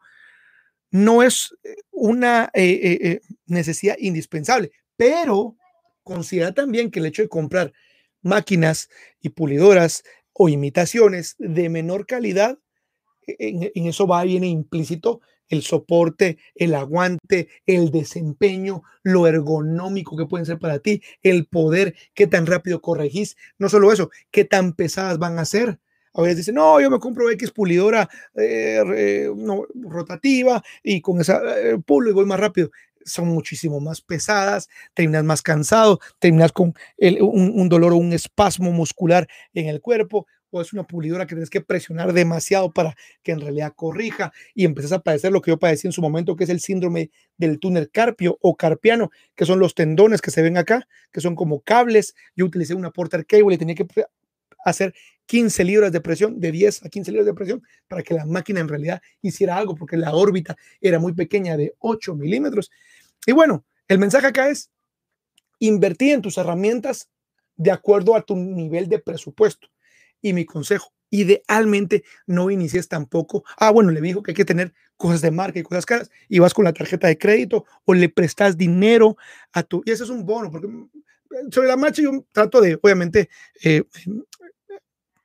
No es eh, una eh, eh, necesidad indispensable, pero considera también que el hecho de comprar máquinas y pulidoras o imitaciones de menor calidad, en, eso va y viene implícito el soporte, el aguante, el desempeño, lo ergonómico que pueden ser para ti, el poder, qué tan rápido corregís, no solo eso, qué tan pesadas van a ser. A veces dicen, no, yo me compro X pulidora eh, no, rotativa y con esa eh, pulo y voy más rápido. Son muchísimo más pesadas, terminas más cansado, terminas con un, un dolor o un espasmo muscular en el cuerpo o es una pulidora que tienes que presionar demasiado para que en realidad corrija y empiezas a padecer lo que yo padecí en su momento, que es el síndrome del túnel carpio o carpiano, que son los tendones que se ven acá, que son como cables. Yo utilicé una porter cable y tenía que hacer 15 libras de presión, de 10 a 15 libras de presión, para que la máquina en realidad hiciera algo, porque la órbita era muy pequeña, de 8 milímetros. Y bueno, el mensaje acá es, invertir en tus herramientas de acuerdo a tu nivel de presupuesto. Y mi consejo, idealmente no inicies tampoco. Ah, bueno, le dijo que hay que tener cosas de marca y cosas caras y vas con la tarjeta de crédito o le prestas dinero a tu. Y ese es un bono, porque mm, sobre la marcha yo trato de, obviamente, eh,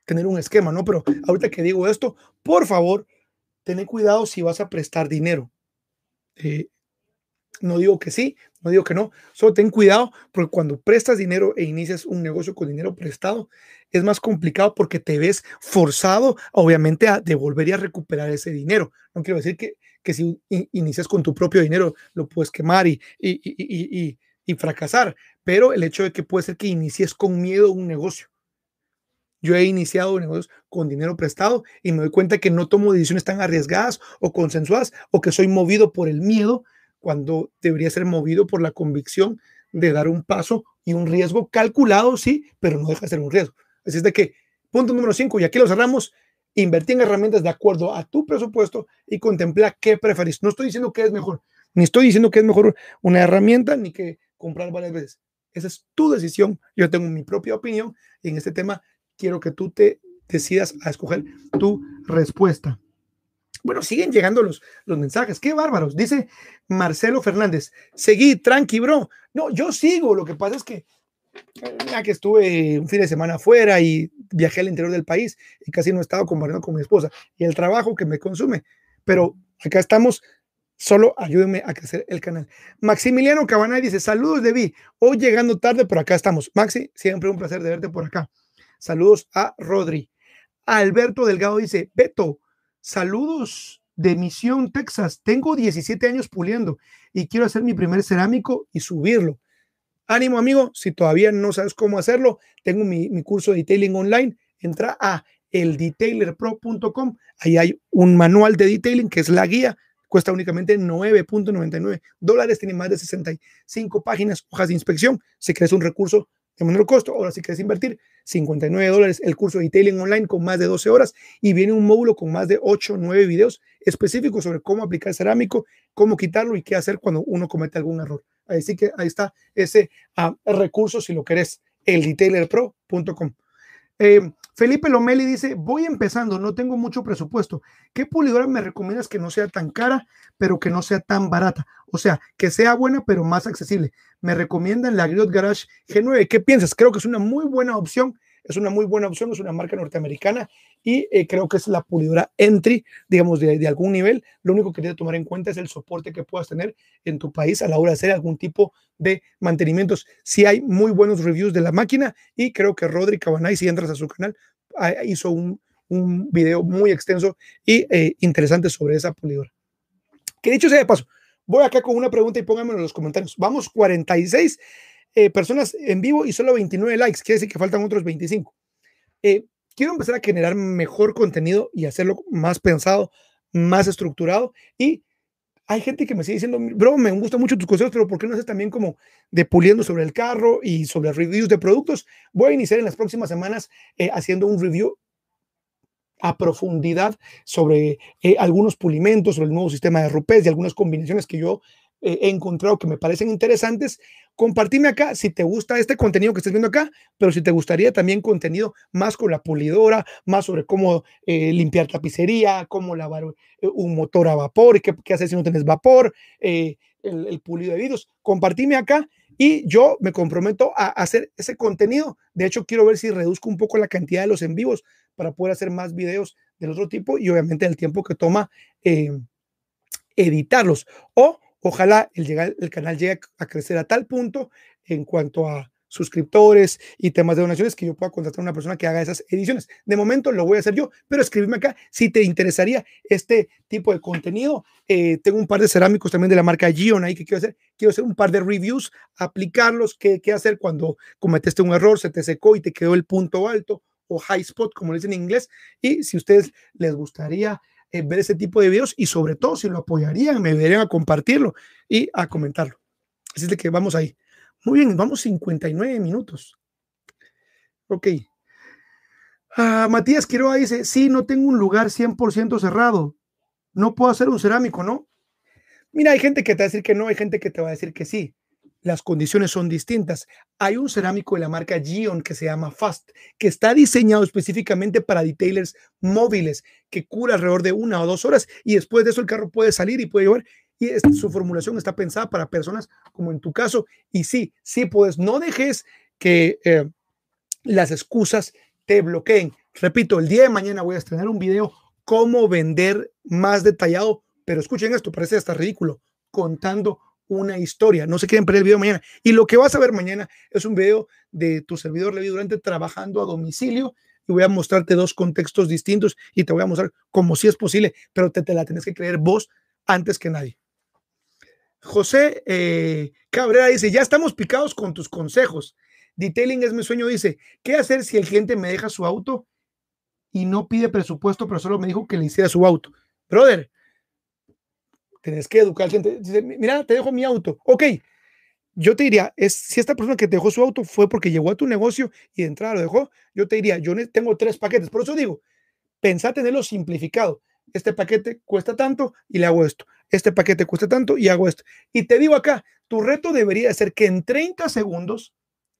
tener un esquema, ¿no? Pero ahorita que digo esto, por favor, ten cuidado si vas a prestar dinero. Eh, no digo que sí, no digo que no, solo ten cuidado porque cuando prestas dinero e inicias un negocio con dinero prestado, es más complicado porque te ves forzado, obviamente, a devolver y a recuperar ese dinero. No quiero decir que, que si inicias con tu propio dinero lo puedes quemar y, y, y, y, fracasar, pero el hecho de que puede ser que inicies con miedo un negocio. Yo he iniciado negocios con dinero prestado y me doy cuenta que no tomo decisiones tan arriesgadas o consensuadas o que soy movido por el miedo cuando debería ser movido por la convicción de dar un paso y un riesgo calculado, sí, pero no deja de ser un riesgo. Así es de que, punto número cinco, y aquí lo cerramos, invertí en herramientas de acuerdo a tu presupuesto y contempla qué preferís. No estoy diciendo que es mejor, ni estoy diciendo que es mejor una herramienta, ni que comprar varias veces. Esa es tu decisión. Yo tengo mi propia opinión y en este tema quiero que tú te decidas a escoger tu respuesta. Bueno, siguen llegando los, los mensajes. Qué bárbaros. Dice Marcelo Fernández. Seguí, tranqui, bro. No, yo sigo. Lo que pasa es que ya que estuve un fin de semana afuera y viajé al interior del país y casi no he estado compartiendo con mi esposa y el trabajo que me consume. Pero acá estamos. Solo ayúdenme a crecer el canal. Maximiliano Cabanay dice: Saludos, Devi. Hoy llegando tarde, pero acá estamos. Maxi, siempre un placer de verte por acá. Saludos a Rodri. Alberto Delgado dice: Beto, Saludos de Misión, Texas. Tengo 17 años puliendo y quiero hacer mi primer cerámico y subirlo. Ánimo, amigo. Si todavía no sabes cómo hacerlo, tengo mi, curso de detailing online. Entra a eldetailerpro.com. Ahí hay un manual de detailing que es la guía. Cuesta únicamente 9.99 dólares. Tiene más de 65 páginas, hojas de inspección. Si crees un recurso de menor costo. Ahora, si quieres invertir, 59 dólares el curso de detailing online con más de 12 horas y viene un módulo con más de 8 o 9 videos específicos sobre cómo aplicar cerámico, cómo quitarlo y qué hacer cuando uno comete algún error. Así que ahí está ese uh, recurso si lo querés, eldetailerpro.com. Eh, Felipe Lomeli dice, voy empezando, no tengo mucho presupuesto. ¿Qué pulidora me recomiendas que no sea tan cara, pero que no sea tan barata? O sea, que sea buena, pero más accesible. Me recomiendan la Griot Garage G9. ¿Qué piensas? Creo que es una muy buena opción es una muy buena opción, es una marca norteamericana y eh, creo que es la pulidora entry, digamos, de, algún nivel. Lo único que tienes que tomar en cuenta es el soporte que puedas tener en tu país a la hora de hacer algún tipo de mantenimientos. Si hay muy buenos reviews de la máquina y creo que Rodri Cabanay, si entras a su canal, hizo un, un video muy extenso y eh, interesante sobre esa pulidora. Que dicho sea de paso, voy acá con una pregunta y pónganmelo en los comentarios. Vamos 46 eh, personas en vivo y solo 29 likes, quiere decir que faltan otros 25. Eh, quiero empezar a generar mejor contenido y hacerlo más pensado, más estructurado y hay gente que me sigue diciendo, bro, me gustan mucho tus consejos, pero ¿por qué no haces también como de puliendo sobre el carro y sobre reviews de productos? Voy a iniciar en las próximas semanas eh, haciendo un review a profundidad sobre algunos pulimentos, sobre el nuevo sistema de rupes y algunas combinaciones que yo he encontrado que me parecen interesantes compartime acá si te gusta este contenido que estás viendo acá, pero si te gustaría también contenido más con la pulidora, más sobre cómo eh, limpiar tapicería, cómo lavar eh, un motor a vapor, qué, qué hacer si no tienes vapor, eh, el, pulido de vidrios, compartime acá y yo me comprometo a hacer ese contenido. De hecho, quiero ver si reduzco un poco la cantidad de los en vivos para poder hacer más videos del otro tipo y obviamente el tiempo que toma editarlos. O Ojalá el, el canal llegue a crecer a tal punto en cuanto a suscriptores y temas de donaciones que yo pueda contratar a una persona que haga esas ediciones. De momento lo voy a hacer yo, pero escríbeme acá si te interesaría este tipo de contenido. Eh, tengo un par de cerámicos también de la marca Gion ahí que quiero hacer. Quiero hacer un par de reviews, aplicarlos, qué, qué hacer cuando cometiste un error, se te secó y te quedó el punto alto o high spot, como le dicen en inglés. Y si a ustedes les gustaría eh, ver ese tipo de videos y sobre todo si lo apoyarían, me deberían a compartirlo y a comentarlo. Así es que vamos ahí. Muy bien, vamos 59 minutos. Ok. Ah, Matías Quiroga dice, sí, no tengo un lugar 100% cerrado. No puedo hacer un cerámico, ¿no? Mira, hay gente que te va a decir que no, hay gente que te va a decir que sí. Las condiciones son distintas. Hay un cerámico de la marca Gion que se llama Fast, que está diseñado específicamente para detailers móviles, que cura alrededor de una o dos horas y después de eso el carro puede salir y puede llevar. Y su formulación está pensada para personas como en tu caso. Y sí, sí puedes, no dejes que eh, las excusas te bloqueen. Repito, el día de mañana voy a estrenar un video cómo vender más detallado, pero escuchen esto, parece hasta ridículo, contando una historia. No se quieren perder el video mañana. Y lo que vas a ver mañana es un video de tu servidor Levi Durante trabajando a domicilio y voy a mostrarte dos contextos distintos y te voy a mostrar cómo si es posible, pero te, te la tenés que creer vos antes que nadie. José eh, Cabrera dice, ya estamos picados con tus consejos. Detailing es mi sueño, dice, ¿qué hacer si el cliente me deja su auto y no pide presupuesto, pero solo me dijo que le hiciera su auto? Brother, Tienes que educar al cliente. Dice, mira, te dejo mi auto. Ok, yo te diría, es, si esta persona que te dejó su auto fue porque llegó a tu negocio y de entrada lo dejó, yo te diría, yo tengo tres paquetes. Por eso digo, pensá tenerlo simplificado. Este paquete cuesta tanto y le hago esto. Este paquete cuesta tanto y hago esto. Y te digo acá, tu reto debería ser que en 30 segundos,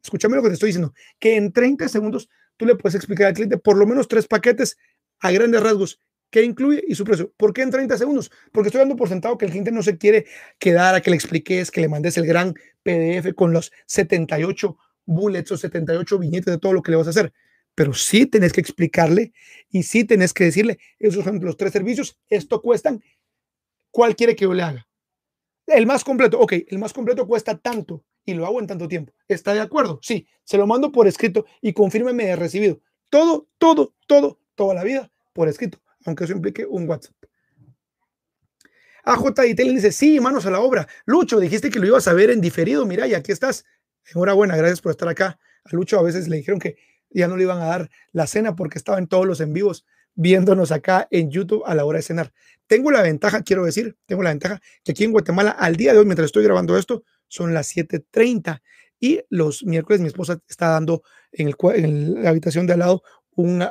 escúchame lo que te estoy diciendo, que en 30 segundos tú le puedes explicar al cliente por lo menos tres paquetes a grandes rasgos qué incluye y su precio. ¿Por qué en 30 segundos? Porque estoy dando por sentado que el cliente no se quiere quedar a que le expliques, que le mandes el gran PDF con los 78 bullets o 78 viñetes de todo lo que le vas a hacer. Pero sí tenés que explicarle y sí tenés que decirle, esos son los tres servicios, esto cuestan, ¿cuál quiere que yo le haga? El más completo, ok, el más completo cuesta tanto y lo hago en tanto tiempo. ¿Está de acuerdo? Sí, se lo mando por escrito y confírmeme de recibido. Todo, todo, todo, toda la vida por escrito aunque eso implique un WhatsApp. AJ Detailing dice, sí, manos a la obra. Lucho, dijiste que lo ibas a ver en diferido, mira, y aquí estás. Enhorabuena, gracias por estar acá. A Lucho a veces le dijeron que ya no le iban a dar la cena porque estaba en todos los en vivos viéndonos acá en YouTube a la hora de cenar. Tengo la ventaja, quiero decir, tengo la ventaja que aquí en Guatemala al día de hoy, mientras estoy grabando esto, son las 7.30 y los miércoles mi esposa está dando en, el, en la habitación de al lado un,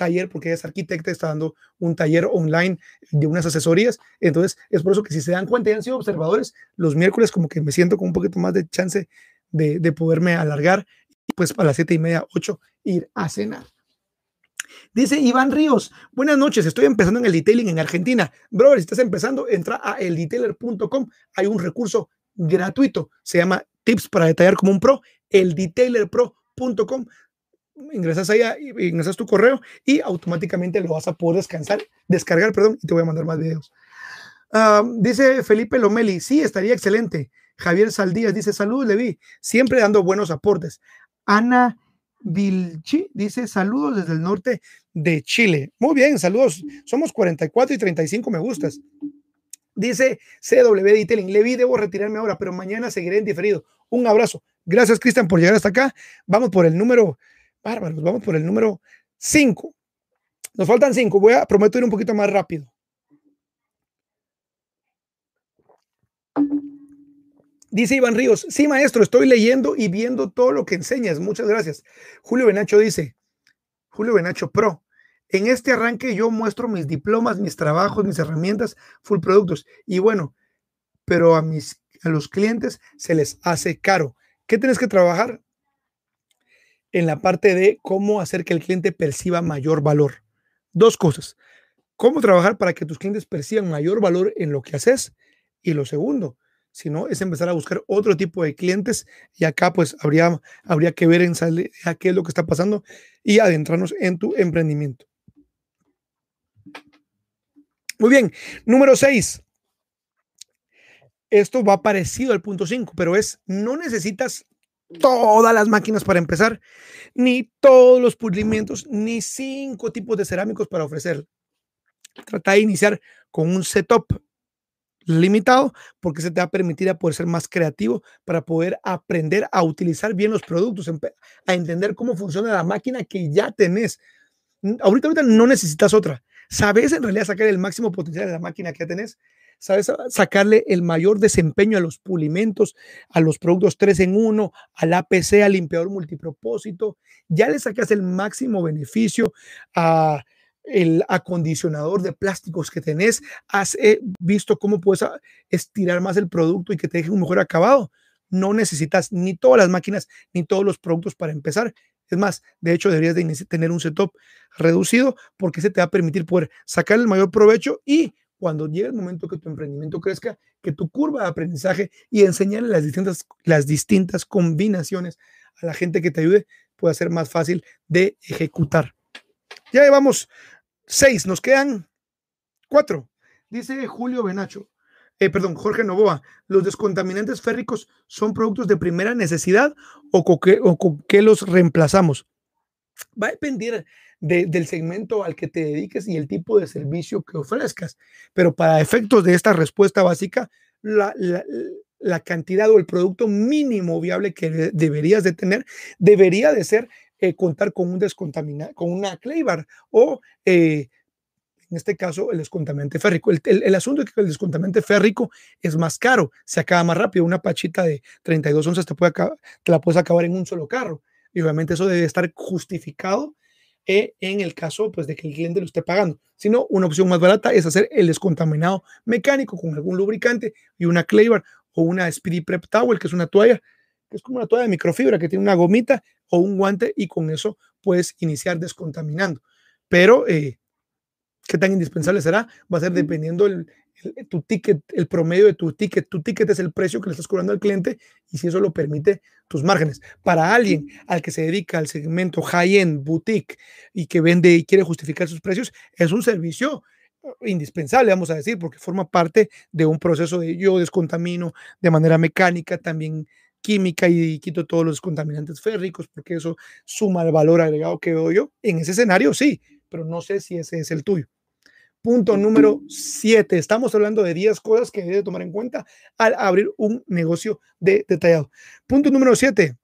taller, porque ella es arquitecta, está dando un taller online de unas asesorías. Entonces, es por eso que si se dan cuenta y han sido observadores, los miércoles como que me siento con un poquito más de chance de, de poderme alargar y pues a las siete y media, ocho, ir a cenar. Dice Iván Ríos, buenas noches, estoy empezando en el detailing en Argentina. Brother, si estás empezando, entra a eldetailer.com. Hay un recurso gratuito, se llama Tips para detallar como un pro, eldetailerpro.com ingresas allá, ingresas tu correo y automáticamente lo vas a poder descansar, descargar, perdón, y te voy a mandar más videos. Dice Felipe Lomeli, sí, estaría excelente. Javier Saldías dice, saludos, Levi, siempre dando buenos aportes. Ana Vilchi dice, saludos desde el norte de Chile. Muy bien, saludos. Somos 44 y 35 me gustas. Dice CW Detailing, Levi, debo retirarme ahora, pero mañana seguiré en diferido. Un abrazo. Gracias, Cristian, por llegar hasta acá. Vamos por el número Bárbaros, vamos por el número 5. Nos faltan 5. Voy a prometo ir un poquito más rápido. Dice Iván Ríos, sí maestro, estoy leyendo y viendo todo lo que enseñas. Muchas gracias. Julio Benacho dice, Julio Benacho Pro, en este arranque yo muestro mis diplomas, mis trabajos, mis herramientas, full productos. Y bueno, pero a, mis, a los clientes se les hace caro. ¿Qué tienes que trabajar? En la parte de cómo hacer que el cliente perciba mayor valor. Dos cosas. Cómo trabajar para que tus clientes perciban mayor valor en lo que haces. Y lo segundo, si no, es empezar a buscar otro tipo de clientes. Y acá pues habría, habría que ver en a qué es lo que está pasando y adentrarnos en tu emprendimiento. Muy bien. Número seis. Esto va parecido al punto 5, pero es no necesitas todas las máquinas para empezar, ni todos los pulimientos, ni cinco tipos de cerámicos para ofrecer. Trata de iniciar con un setup limitado porque se te va a permitir a poder ser más creativo para poder aprender a utilizar bien los productos, a entender cómo funciona la máquina que ya tenés. Ahorita, ahorita no necesitas otra. Sabes en realidad sacar el máximo potencial de la máquina que ya tenés sabes sacarle el mayor desempeño a los pulimentos, a los productos 3 en 1, al APC, al limpiador multipropósito, ya le sacas el máximo beneficio a el acondicionador de plásticos que tenés, has eh, visto cómo puedes ah, estirar más el producto y que te deje un mejor acabado. No necesitas ni todas las máquinas ni todos los productos para empezar. Es más, de hecho, deberías de tener un setup reducido porque se te va a permitir poder sacar el mayor provecho y cuando llegue el momento que tu emprendimiento crezca, que tu curva de aprendizaje y enseñarle las distintas, las distintas combinaciones a la gente que te ayude pueda ser más fácil de ejecutar. Ya llevamos seis, nos quedan cuatro. Dice Julio Benacho, eh, perdón, Jorge Novoa, ¿los descontaminantes férricos son productos de primera necesidad o con qué, o con qué los reemplazamos? Va a depender del segmento al que te dediques y el tipo de servicio que ofrezcas. Pero para efectos de esta respuesta básica, la, cantidad o el producto mínimo viable que deberías de tener debería de ser eh, contar con un descontaminante, con una Claybar o eh, en este caso el descontaminante férrico. El, asunto es que el descontaminante férrico es más caro, se acaba más rápido. Una pachita de 32 onzas te, puede te la puedes acabar en un solo carro. Y obviamente eso debe estar justificado eh, en el caso pues, de que el cliente lo esté pagando. Si no, una opción más barata es hacer el descontaminado mecánico con algún lubricante y una Claybar o una Speedy Prep Towel, que es una toalla, que es como una toalla de microfibra que tiene una gomita o un guante y con eso puedes iniciar descontaminando. Pero, eh, ¿qué tan indispensable será? Va a ser dependiendo el, tu ticket, el promedio de tu ticket. Tu ticket es el precio que le estás cobrando al cliente y si eso lo permite tus márgenes. Para alguien al que se dedica al segmento high-end, boutique y que vende y quiere justificar sus precios, es un servicio indispensable, vamos a decir, porque forma parte de un proceso de yo descontamino de manera mecánica, también química y quito todos los contaminantes férricos, porque eso suma el valor agregado que doy yo. En ese escenario sí, pero no sé si ese es el tuyo. Punto número siete. Estamos hablando de 10 cosas que debe tomar en cuenta al abrir un negocio de detallado. Punto número siete.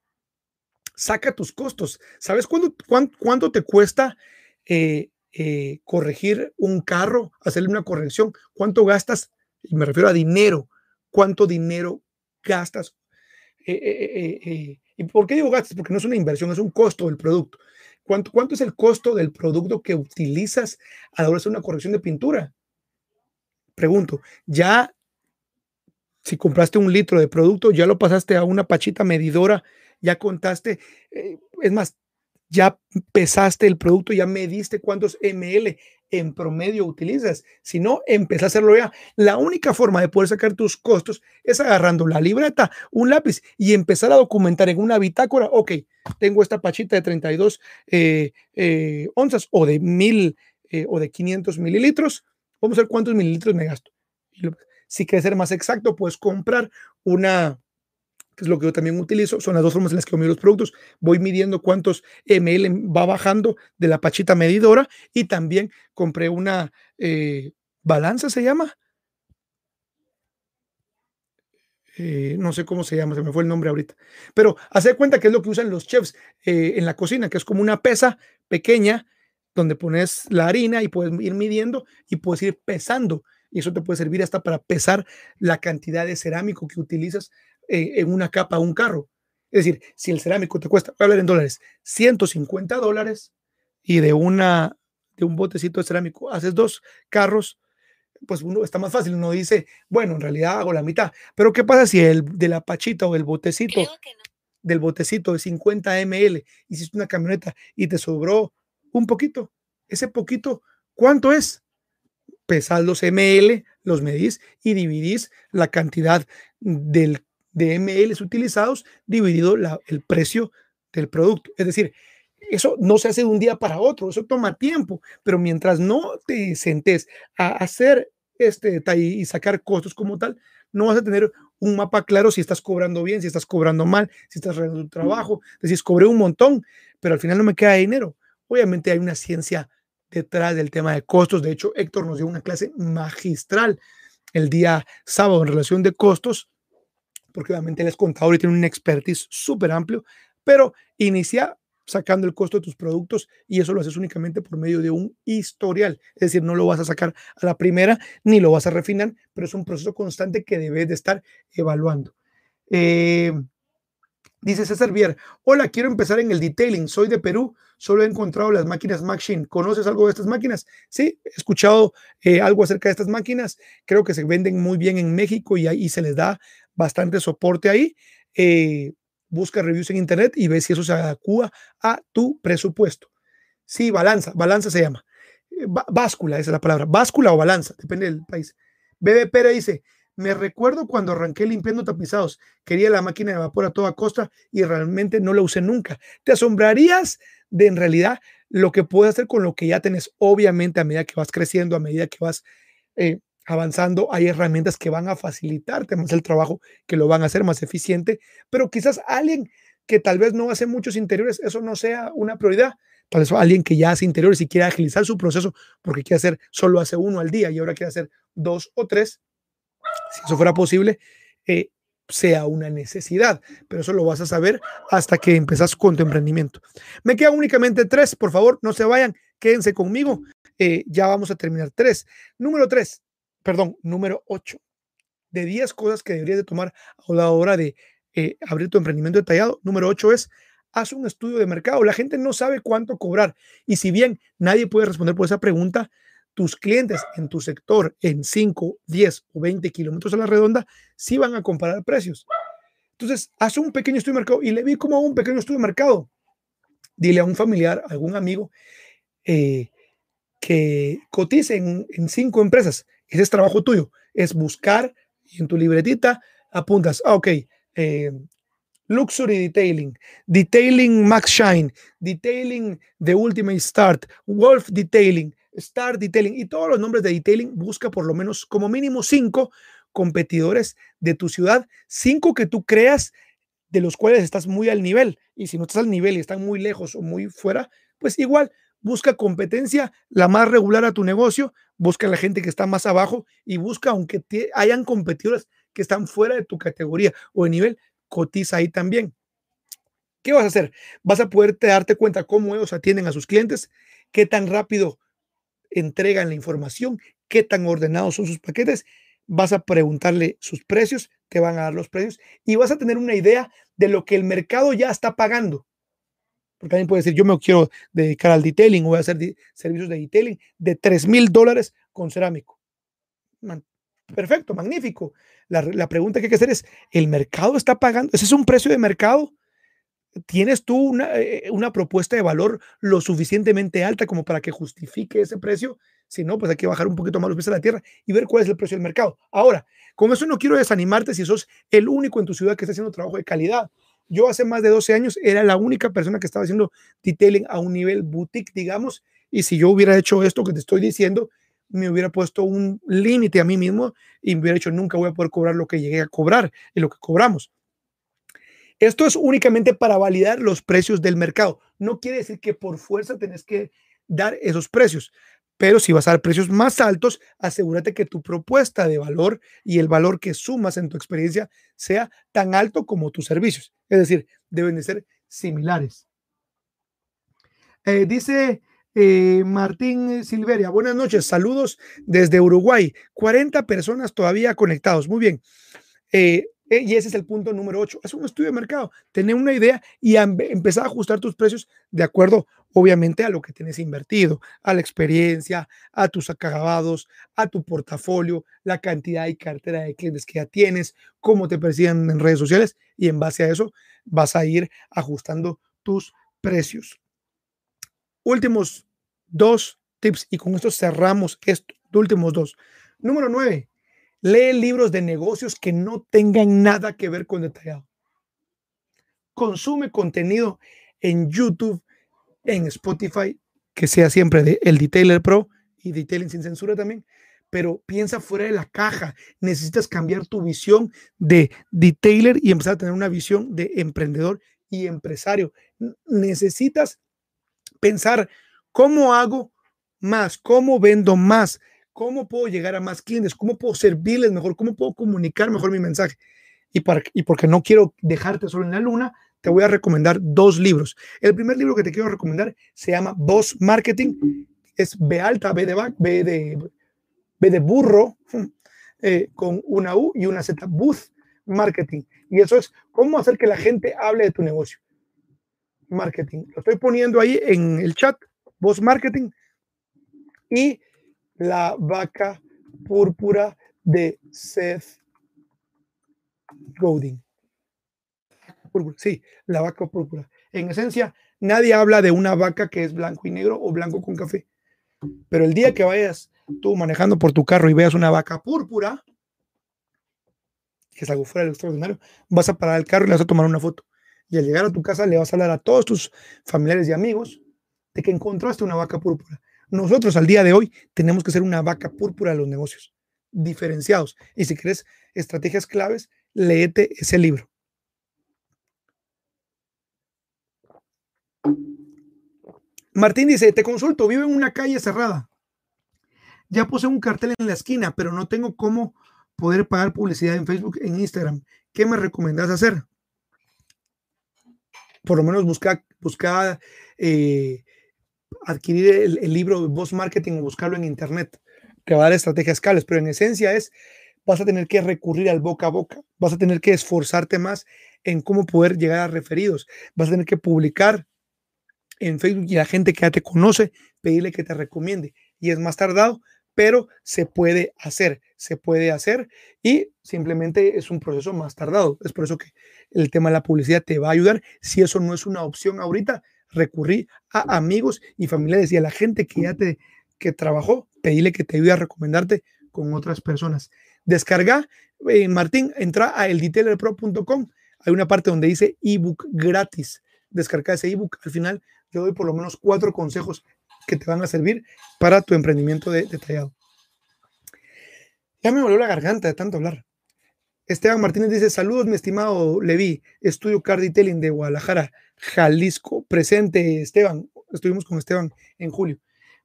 Saca tus costos. ¿Sabes cuánto, cuánto, te cuesta eh, eh, corregir un carro, hacerle una corrección? ¿Cuánto gastas? Me refiero a dinero. ¿Cuánto dinero gastas? Eh, ¿Y por qué digo gastas? Porque no es una inversión, es un costo del producto. ¿Cuánto, ¿Cuánto es el costo del producto que utilizas a la hora de hacer una corrección de pintura? Pregunto, ya si compraste un litro de producto, ya lo pasaste a una pachita medidora, ya contaste, eh, es más, ya pesaste el producto, ya mediste cuántos ml en promedio utilizas. Si no, empieza a hacerlo ya. La única forma de poder sacar tus costos es agarrando la libreta, un lápiz y empezar a documentar en una bitácora, ok, tengo esta pachita de 32 eh, eh, onzas o de mil eh, o de 500 mililitros. Vamos a ver cuántos mililitros me gasto. Si quieres ser más exacto, puedes comprar una, que es lo que yo también utilizo, son las dos formas en las que yo mido los productos. Voy midiendo cuántos ml va bajando de la pachita medidora y también compré una eh, balanza, se llama. Eh, no sé cómo se llama, se me fue el nombre ahorita. Pero hacer cuenta que es lo que usan los chefs eh, en la cocina, que es como una pesa pequeña donde pones la harina y puedes ir midiendo y puedes ir pesando. Y eso te puede servir hasta para pesar la cantidad de cerámico que utilizas en una capa un carro. Es decir, si el cerámico te cuesta, voy a hablar en dólares, 150 dólares y de, una, de un botecito de cerámico haces dos carros, pues uno está más fácil. Uno dice, bueno, en realidad hago la mitad. Pero ¿qué pasa si el de la pachita o el botecito del botecito de 50 ml hiciste una camioneta y te sobró un poquito? Ese poquito, ¿cuánto es? Pesas los ml, los medís y dividís la cantidad del de ml utilizados dividido el precio del producto. Es decir, eso no se hace de un día para otro, eso toma tiempo, pero mientras no te sentes a hacer este detalle y sacar costos como tal, no vas a tener un mapa claro si estás cobrando bien, si estás cobrando mal, si estás realizando tu trabajo, decís, cobré un montón, pero al final no me queda dinero. Obviamente hay una ciencia detrás del tema de costos. De hecho, Héctor nos dio una clase magistral el día sábado en relación de costos porque obviamente él es contador y tiene un expertise súper amplio, pero inicia sacando el costo de tus productos y eso lo haces únicamente por medio de un historial. Es decir, no lo vas a sacar a la primera ni lo vas a refinar, pero es un proceso constante que debes de estar evaluando. Eh, Dice César Vier, hola, quiero empezar en el detailing, soy de Perú, solo he encontrado las máquinas Machine. ¿Conoces algo de estas máquinas? Sí, he escuchado eh, algo acerca de estas máquinas, creo que se venden muy bien en México y ahí se les da bastante soporte ahí. Eh, busca reviews en internet y ve si eso se adecua a tu presupuesto. Sí, balanza, balanza se llama. Eh, báscula, esa es la palabra. Báscula o balanza, depende del país. Bebe Pera dice, me recuerdo cuando arranqué limpiando tapizados. Quería la máquina de vapor a toda costa y realmente no la usé nunca. Te asombrarías de en realidad lo que puedes hacer con lo que ya tenés. Obviamente, a medida que vas creciendo, a medida que vas eh, avanzando, hay herramientas que van a facilitarte más el trabajo, que lo van a hacer más eficiente. Pero quizás alguien que tal vez no hace muchos interiores, eso no sea una prioridad. Tal vez alguien que ya hace interiores y quiere agilizar su proceso porque quiere hacer, solo hace uno al día y ahora quiere hacer dos o tres si eso fuera posible, eh, sea una necesidad, pero eso lo vas a saber hasta que empezás con tu emprendimiento. Me quedan únicamente tres, por favor, no se vayan, quédense conmigo. Eh, ya vamos a terminar. Tres. Número tres, perdón, número ocho. De diez cosas que deberías de tomar a la hora de eh, abrir tu emprendimiento detallado. Número ocho es, haz un estudio de mercado. La gente no sabe cuánto cobrar. Y si bien nadie puede responder por esa pregunta, tus clientes en tu sector en 5, 10 o 20 kilómetros a la redonda sí van a comparar precios. Entonces, haz un pequeño estudio de mercado y le vi como un pequeño estudio de mercado. Dile a un familiar, a algún amigo, eh, que cotice en, cinco empresas. Ese es trabajo tuyo. Es buscar y en tu libretita apuntas, ah, ok, eh, Luxury Detailing, Detailing Max Shine, Detailing The Ultimate Start, Wolf Detailing, Star Detailing y todos los nombres de detailing, busca por lo menos como mínimo cinco competidores de tu ciudad, cinco que tú creas de los cuales estás muy al nivel. Y si no estás al nivel y están muy lejos o muy fuera, pues igual busca competencia la más regular a tu negocio, busca la gente que está más abajo y busca, aunque hayan competidores que están fuera de tu categoría o de nivel, cotiza ahí también. ¿Qué vas a hacer? Vas a poder darte cuenta cómo ellos atienden a sus clientes, qué tan rápido entregan la información, qué tan ordenados son sus paquetes, vas a preguntarle sus precios, te van a dar los precios y vas a tener una idea de lo que el mercado ya está pagando. Porque alguien puede decir, yo me quiero dedicar al detailing voy a hacer servicios de detailing de 3 mil dólares con cerámico. perfecto, magnífico. La, la pregunta que hay que hacer es, ¿el mercado está pagando? ¿Ese es un precio de mercado? ¿Tienes tú una, eh, una, propuesta de valor lo suficientemente alta como para que justifique ese precio? Si no, pues hay que bajar un poquito más los precios de la tierra y ver cuál es el precio del mercado. Ahora, con eso no quiero desanimarte si sos el único en tu ciudad que está haciendo trabajo de calidad. Yo hace más de 12 años era la única persona que estaba haciendo detailing a un nivel boutique, digamos, y si yo hubiera hecho esto que te estoy diciendo, me hubiera puesto un límite a mí mismo y me hubiera dicho, nunca voy a poder cobrar lo que llegué a cobrar y lo que cobramos. Esto es únicamente para validar los precios del mercado. No quiere decir que por fuerza tenés que dar esos precios, pero si vas a dar precios más altos, asegúrate que tu propuesta de valor y el valor que sumas en tu experiencia sea tan alto como tus servicios. Es decir, deben de ser similares. Eh, dice eh, Martín Silveria, buenas noches, saludos desde Uruguay. 40 personas todavía conectados. Muy bien. Eh, eh, y ese es el punto número 8. Es un estudio de mercado, tener una idea y empezar a ajustar tus precios de acuerdo, obviamente, a lo que tienes invertido, a la experiencia, a tus acabados, a tu portafolio, la cantidad y cartera de clientes que ya tienes, cómo te persiguen en redes sociales y en base a eso vas a ir ajustando tus precios. Últimos dos tips y con esto cerramos esto. Últimos dos. Número 9 Lee libros de negocios que no tengan nada que ver con detallado. Consume contenido en YouTube, en Spotify, que sea siempre de El Detailer Pro y Detailing sin censura también. Pero piensa fuera de la caja. Necesitas cambiar tu visión de detailer y empezar a tener una visión de emprendedor y empresario. Necesitas pensar cómo hago más, cómo vendo más, cómo puedo llegar a más clientes, cómo puedo servirles mejor, cómo puedo comunicar mejor mi mensaje. Y, para, y porque no quiero dejarte solo en la luna, te voy a recomendar dos libros. El primer libro que te quiero recomendar se llama Boss Marketing. Es B alta, B de, B de, B de burro, eh, con una U y una Z. Booth, marketing. Y eso es cómo hacer que la gente hable de tu negocio. Marketing. Lo estoy poniendo ahí en el chat, voz marketing. Y la vaca púrpura de Seth Godin. Sí, la vaca púrpura. En esencia, nadie habla de una vaca que es blanco y negro o blanco con café. Pero el día que vayas tú manejando por tu carro y veas una vaca púrpura, que es algo fuera del extraordinario, vas a parar el carro y le vas a tomar una foto. Y al llegar a tu casa le vas a hablar a todos tus familiares y amigos de que encontraste una vaca púrpura. Nosotros al día de hoy tenemos que ser una vaca púrpura de los negocios, diferenciados. Y si quieres estrategias claves, léete ese libro. Martín dice, te consulto, vivo en una calle cerrada. Ya puse un cartel en la esquina, pero no tengo cómo poder pagar publicidad en Facebook, en Instagram. ¿Qué me recomendás hacer? Por lo menos buscar, buscar eh, adquirir el, libro Voz Marketing o buscarlo en Internet, que va a dar estrategias claves, pero en esencia es, vas a tener que recurrir al boca a boca, vas a tener que esforzarte más en cómo poder llegar a referidos, vas a tener que publicar en Facebook y la gente que ya te conoce, pedirle que te recomiende. Y es más tardado, pero se puede hacer, se puede hacer y simplemente es un proceso más tardado. Es por eso que el tema de la publicidad te va a ayudar. Si eso no es una opción ahorita, recurrir a amigos y familiares y a la gente que ya te que trabajó, pedirle que te ayude a recomendarte con otras personas. Descarga, eh, Martín, entra a eldetailerpro.com. Hay una parte donde dice ebook gratis. Descarga ese ebook. Al final yo doy por lo menos cuatro consejos que te van a servir para tu emprendimiento de, detallado. Ya me volvió la garganta de tanto hablar. Esteban Martínez dice, saludos mi estimado Levi, estudio Car Detailing de Guadalajara, Jalisco, presente Esteban, estuvimos con Esteban en julio.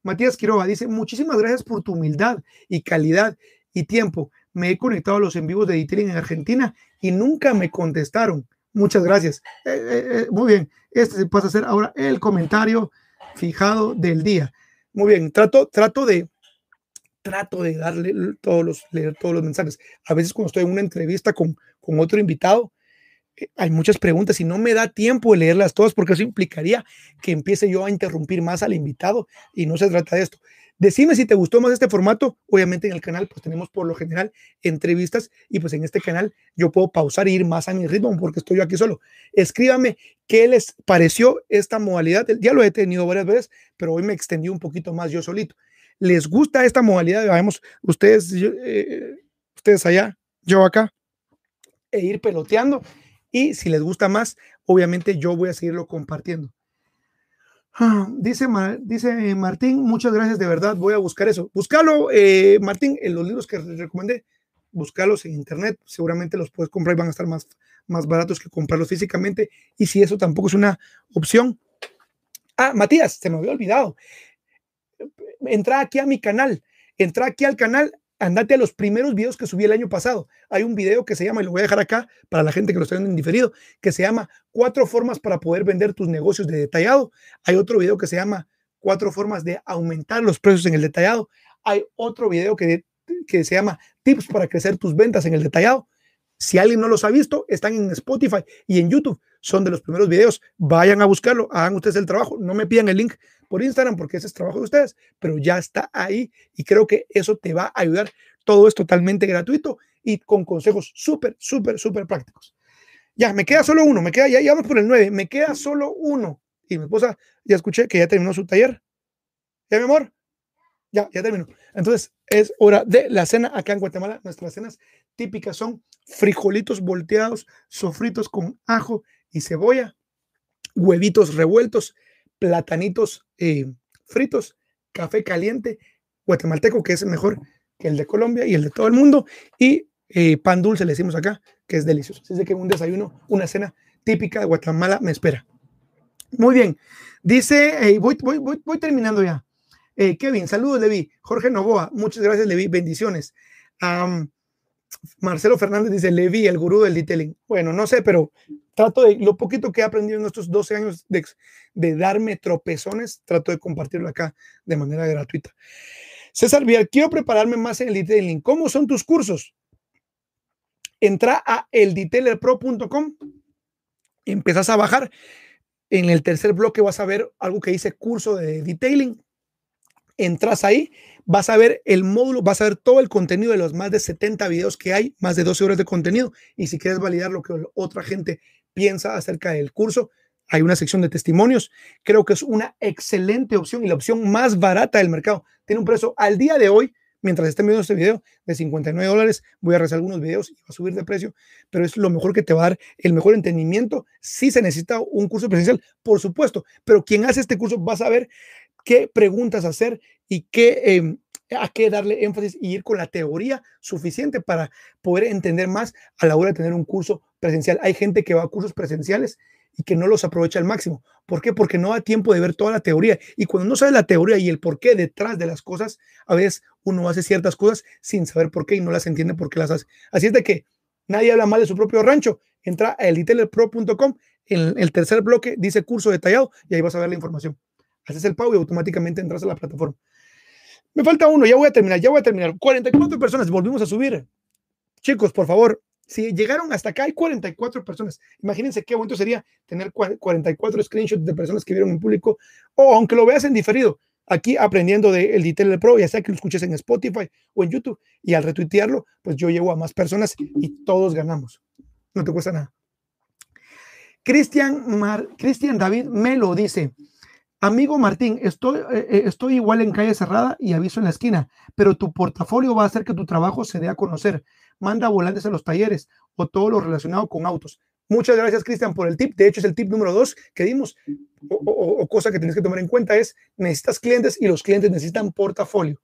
Matías Quiroga dice, muchísimas gracias por tu humildad y calidad y tiempo. Me he conectado a los en vivos de Detailing en Argentina y nunca me contestaron. Muchas gracias. Eh, eh, eh, muy bien. Este pasa a ser ahora el comentario fijado del día. Muy bien. Trato, trato de, trato de darle todos los, leer todos los mensajes. A veces cuando estoy en una entrevista con, con otro invitado, hay muchas preguntas y no me da tiempo de leerlas todas porque eso implicaría que empiece yo a interrumpir más al invitado y no se trata de esto. Decime si te gustó más este formato. Obviamente en el canal pues tenemos por lo general entrevistas y pues en este canal yo puedo pausar e ir más a mi ritmo porque estoy yo aquí solo. Escríbame qué les pareció esta modalidad. Ya lo he tenido varias veces, pero hoy me extendí un poquito más yo solito. ¿Les gusta esta modalidad? Vamos, ustedes, eh, ustedes allá, yo acá, e ir peloteando. Y si les gusta más, obviamente yo voy a seguirlo compartiendo. Ah, dice, dice Martín, muchas gracias, de verdad, voy a buscar eso. Búscalo, eh, Martín, en los libros que les recomendé, búscalos en internet, seguramente los puedes comprar y van a estar más, más baratos que comprarlos físicamente. Y si eso tampoco es una opción. Ah, Matías, se me había olvidado. Entra aquí a mi canal, entra aquí al canal, andate a los primeros videos que subí el año pasado. Hay un video que se llama, y lo voy a dejar acá para la gente que lo está viendo en diferido, que se llama Cuatro formas para poder vender tus negocios de detallado. Hay otro video que se llama Cuatro formas de aumentar los precios en el detallado. Hay otro video que, que se llama Tips para crecer tus ventas en el detallado. Si alguien no los ha visto, están en Spotify y en YouTube. Son de los primeros videos. Vayan a buscarlo, hagan ustedes el trabajo. No me pidan el link por Instagram porque ese es trabajo de ustedes, pero ya está ahí y creo que eso te va a ayudar. Todo es totalmente gratuito y con consejos súper, súper, súper prácticos. Ya, me queda solo uno, me queda, ya, ya vamos por el 9, me queda solo uno. Y mi esposa, ya escuché que ya terminó su taller. ¿Ya, mi amor? Ya, ya terminó. Entonces, es hora de la cena acá en Guatemala. Nuestras cenas típicas son frijolitos volteados, sofritos con ajo y cebolla, huevitos revueltos, platanitos eh, fritos, café caliente, guatemalteco, que es mejor que el de Colombia y el de todo el mundo, y eh, pan dulce, le decimos acá, que es delicioso. Así que un desayuno, una cena típica de Guatemala me espera. Muy bien, dice, voy, voy, voy, terminando ya. Eh, Kevin, saludos, Levi. Jorge Novoa, muchas gracias, Levi, bendiciones. Marcelo Fernández dice, Levi, el gurú del detailing. Bueno, no sé, pero trato de, lo poquito que he aprendido en estos 12 años de, de darme tropezones, trato de compartirlo acá de manera gratuita. César Vial, quiero prepararme más en el detailing. ¿Cómo son tus cursos? entra a eldetailerpro.com, empezás a bajar. En el tercer bloque vas a ver algo que dice curso de detailing. Entras ahí, vas a ver el módulo, vas a ver todo el contenido de los más de 70 videos que hay, más de 12 horas de contenido. Y si quieres validar lo que otra gente piensa acerca del curso, hay una sección de testimonios. Creo que es una excelente opción y la opción más barata del mercado. Tiene un precio al día de hoy, mientras estén viendo este video, de 59 dólares. Voy a rezar algunos videos y va a subir de precio, pero es lo mejor que te va a dar el mejor entendimiento. Si se necesita un curso presencial, por supuesto, pero quien hace este curso va a saber qué preguntas hacer y qué, em, a qué darle énfasis y ir con la teoría suficiente para poder entender más a la hora de tener un curso presencial. Hay gente que va a cursos presenciales y que no los aprovecha al máximo. ¿Por qué? Porque no da tiempo de ver toda la teoría. Y cuando no sabe la teoría y el por qué detrás de las cosas, a veces uno hace ciertas cosas sin saber por qué y no las entiende por qué las hace. Así es de que nadie habla mal de su propio rancho. Entra a elitailerpro.com, en el tercer bloque dice curso detallado y ahí vas a ver la información. Haces el pago y automáticamente entras a la plataforma. Me falta uno, ya voy a terminar, ya voy a terminar. 44 personas, volvimos a subir. Chicos, por favor, si llegaron hasta acá, hay 44 personas. Imagínense qué bonito sería tener 44 screenshots de personas que vieron en público o aunque lo veas en diferido, aquí aprendiendo del de Pro, ya sea que lo escuches en Spotify o en YouTube y al retuitearlo, pues yo llego a más personas y todos ganamos. No te cuesta nada. Cristian, Cristian David me lo dice. Amigo Martín, estoy, eh, eh, estoy igual en calle cerrada y aviso en la esquina, pero tu portafolio va a hacer que tu trabajo se dé a conocer. Manda volantes a los talleres o todo lo relacionado con autos. Muchas gracias, Cristian, por el tip. De hecho, es el tip número dos que dimos. O, cosa que tienes que tomar en cuenta es, necesitas clientes y los clientes necesitan portafolio.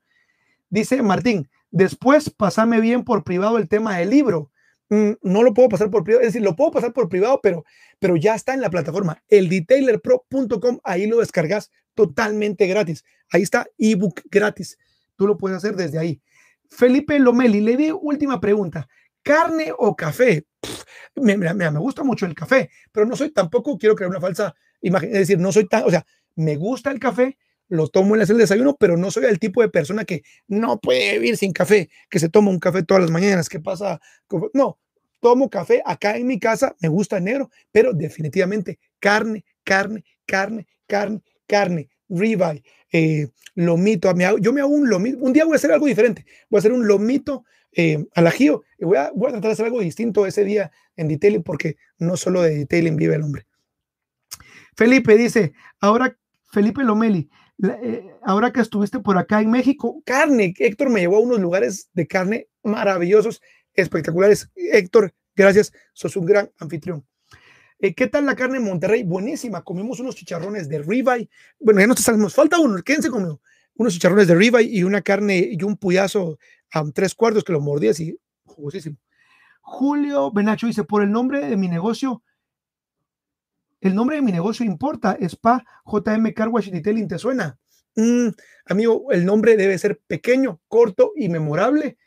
Dice Martín, después pasame bien por privado el tema del libro. Mm, no lo puedo pasar por privado, es decir, lo puedo pasar por privado, pero, pero ya está en la plataforma, eldetailerpro.com, ahí lo descargas totalmente gratis. Ahí está ebook gratis. Tú lo puedes hacer desde ahí. Felipe Lomeli, le di última pregunta. ¿Carne o café? me, me, gusta mucho el café, pero no soy tampoco, quiero crear una falsa imagen, es decir, no soy tan, o sea, me gusta el café, lo tomo en el desayuno, pero no soy el tipo de persona que no puede vivir sin café, que se toma un café todas las mañanas, que pasa, no, tomo café acá en mi casa, me gusta el negro, pero definitivamente carne, carne, carne, carne, carne, ribeye, eh, lomito, yo me hago un lomito, un día voy a hacer algo diferente, voy a hacer un lomito eh, al ajío y voy a, voy a tratar de hacer algo distinto ese día en detailing porque no solo de detailing vive el hombre. Felipe dice, ahora Felipe Lomeli, eh, ahora que estuviste por acá en México, carne, Héctor me llevó a unos lugares de carne maravillosos, espectaculares. Héctor, gracias, sos un gran anfitrión. Eh, ¿Qué tal la carne en Monterrey? Buenísima. Comimos unos chicharrones de ribeye. Bueno, ya no te salimos. Falta uno, quédense conmigo. Unos chicharrones de ribeye y una carne y un puyazo a tres cuartos que lo mordías y jugosísimo. Julio Benacho dice, por el nombre de mi negocio, el nombre de mi negocio importa, Spa JM Car Wash Detailing, ¿te suena? Mm, amigo, el nombre debe ser pequeño, corto y memorable.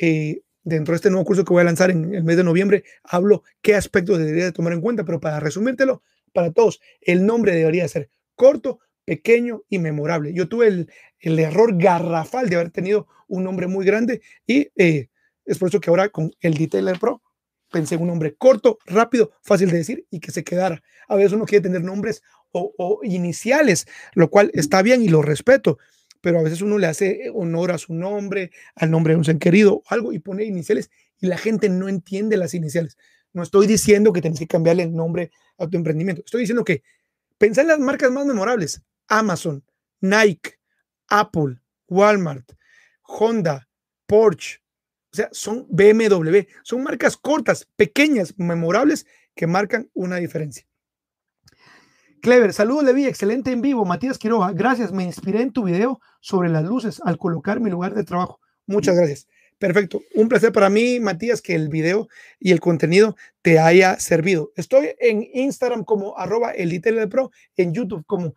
Eh, dentro de este nuevo curso que voy a lanzar en el mes de noviembre, hablo qué aspectos debería de tomar en cuenta, pero para resumírtelo, para todos, el nombre debería ser corto, pequeño y memorable. Yo tuve el, el error garrafal de haber tenido un nombre muy grande y eh, es por eso que ahora con el Detailer Pro pensé en un nombre corto, rápido, fácil de decir y que se quedara. A veces uno quiere tener nombres o, iniciales, lo cual está bien y lo respeto, pero a veces uno le hace honor a su nombre, al nombre de un ser querido o algo y pone iniciales y la gente no entiende las iniciales. No estoy diciendo que tienes que cambiarle el nombre a tu emprendimiento. Estoy diciendo que pensar en las marcas más memorables. Amazon, Nike, Apple, Walmart, Honda, Porsche, o sea, son BMW, son marcas cortas, pequeñas, memorables, que marcan una diferencia. Clever, saludos Levi, excelente en vivo. Matías Quiroga, gracias, me inspiré en tu video sobre las luces al colocar mi lugar de trabajo. Muchas gracias. Perfecto. Un placer para mí, Matías, que el video y el contenido te haya servido. Estoy en Instagram como arroba en YouTube como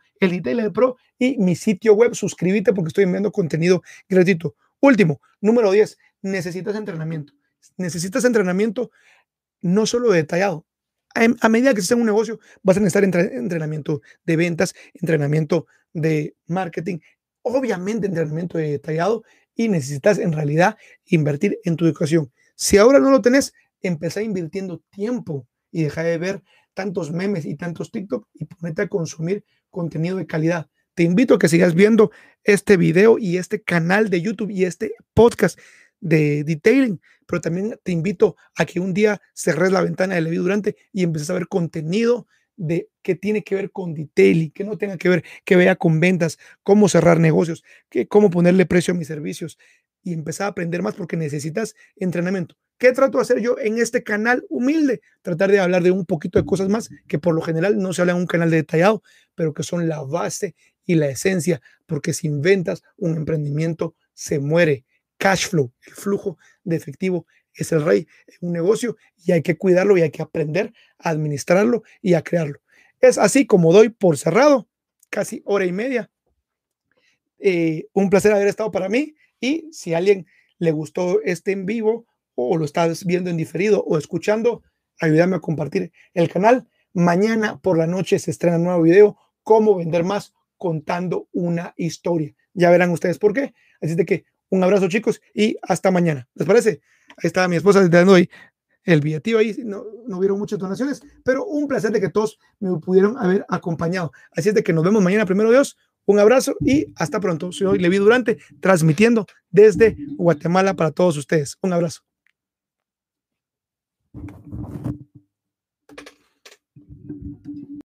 Pro y mi sitio web. Suscríbete porque estoy enviando contenido gratuito. Último, número 10, necesitas entrenamiento. Necesitas entrenamiento no solo detallado. A, medida que estés en un negocio, vas a necesitar entrenamiento de ventas, entrenamiento de marketing, obviamente entrenamiento detallado y necesitas en realidad invertir en tu educación. Si ahora no lo tenés, empezá invirtiendo tiempo y deja de ver tantos memes y tantos TikTok y ponete a consumir contenido de calidad. Te invito a que sigas viendo este video y este canal de YouTube y este podcast de detailing, pero también te invito a que un día cerres la ventana de Levi Durante y empieces a ver contenido de que tiene que ver con detailing, que no tenga que ver, que vea con ventas, cómo cerrar negocios, que cómo ponerle precio a mis servicios y empezar a aprender más porque necesitas entrenamiento. ¿Qué trato de hacer yo en este canal humilde? Tratar de hablar de un poquito de cosas más que por lo general no se habla en un canal detallado, pero que son la base y la esencia, porque sin ventas un emprendimiento se muere. Cash flow, el flujo de efectivo es el rey en un negocio y hay que cuidarlo y hay que aprender a administrarlo y a crearlo. Es así como doy por cerrado, casi hora y media. Eh, un placer haber estado para mí y si a alguien le gustó este en vivo, o lo estás viendo en diferido o escuchando, ayúdame a compartir el canal. Mañana por la noche se estrena un nuevo video, cómo vender más contando una historia. Ya verán ustedes por qué. Así de que un abrazo chicos y hasta mañana. ¿Les parece? Ahí está mi esposa dando ahí el billetivo ahí, no, no hubieron muchas donaciones, pero un placer de que todos me pudieron haber acompañado. Así es de que nos vemos mañana, primero Dios. Un abrazo y hasta pronto. Soy Levi Durante, transmitiendo desde Guatemala para todos ustedes. Un abrazo.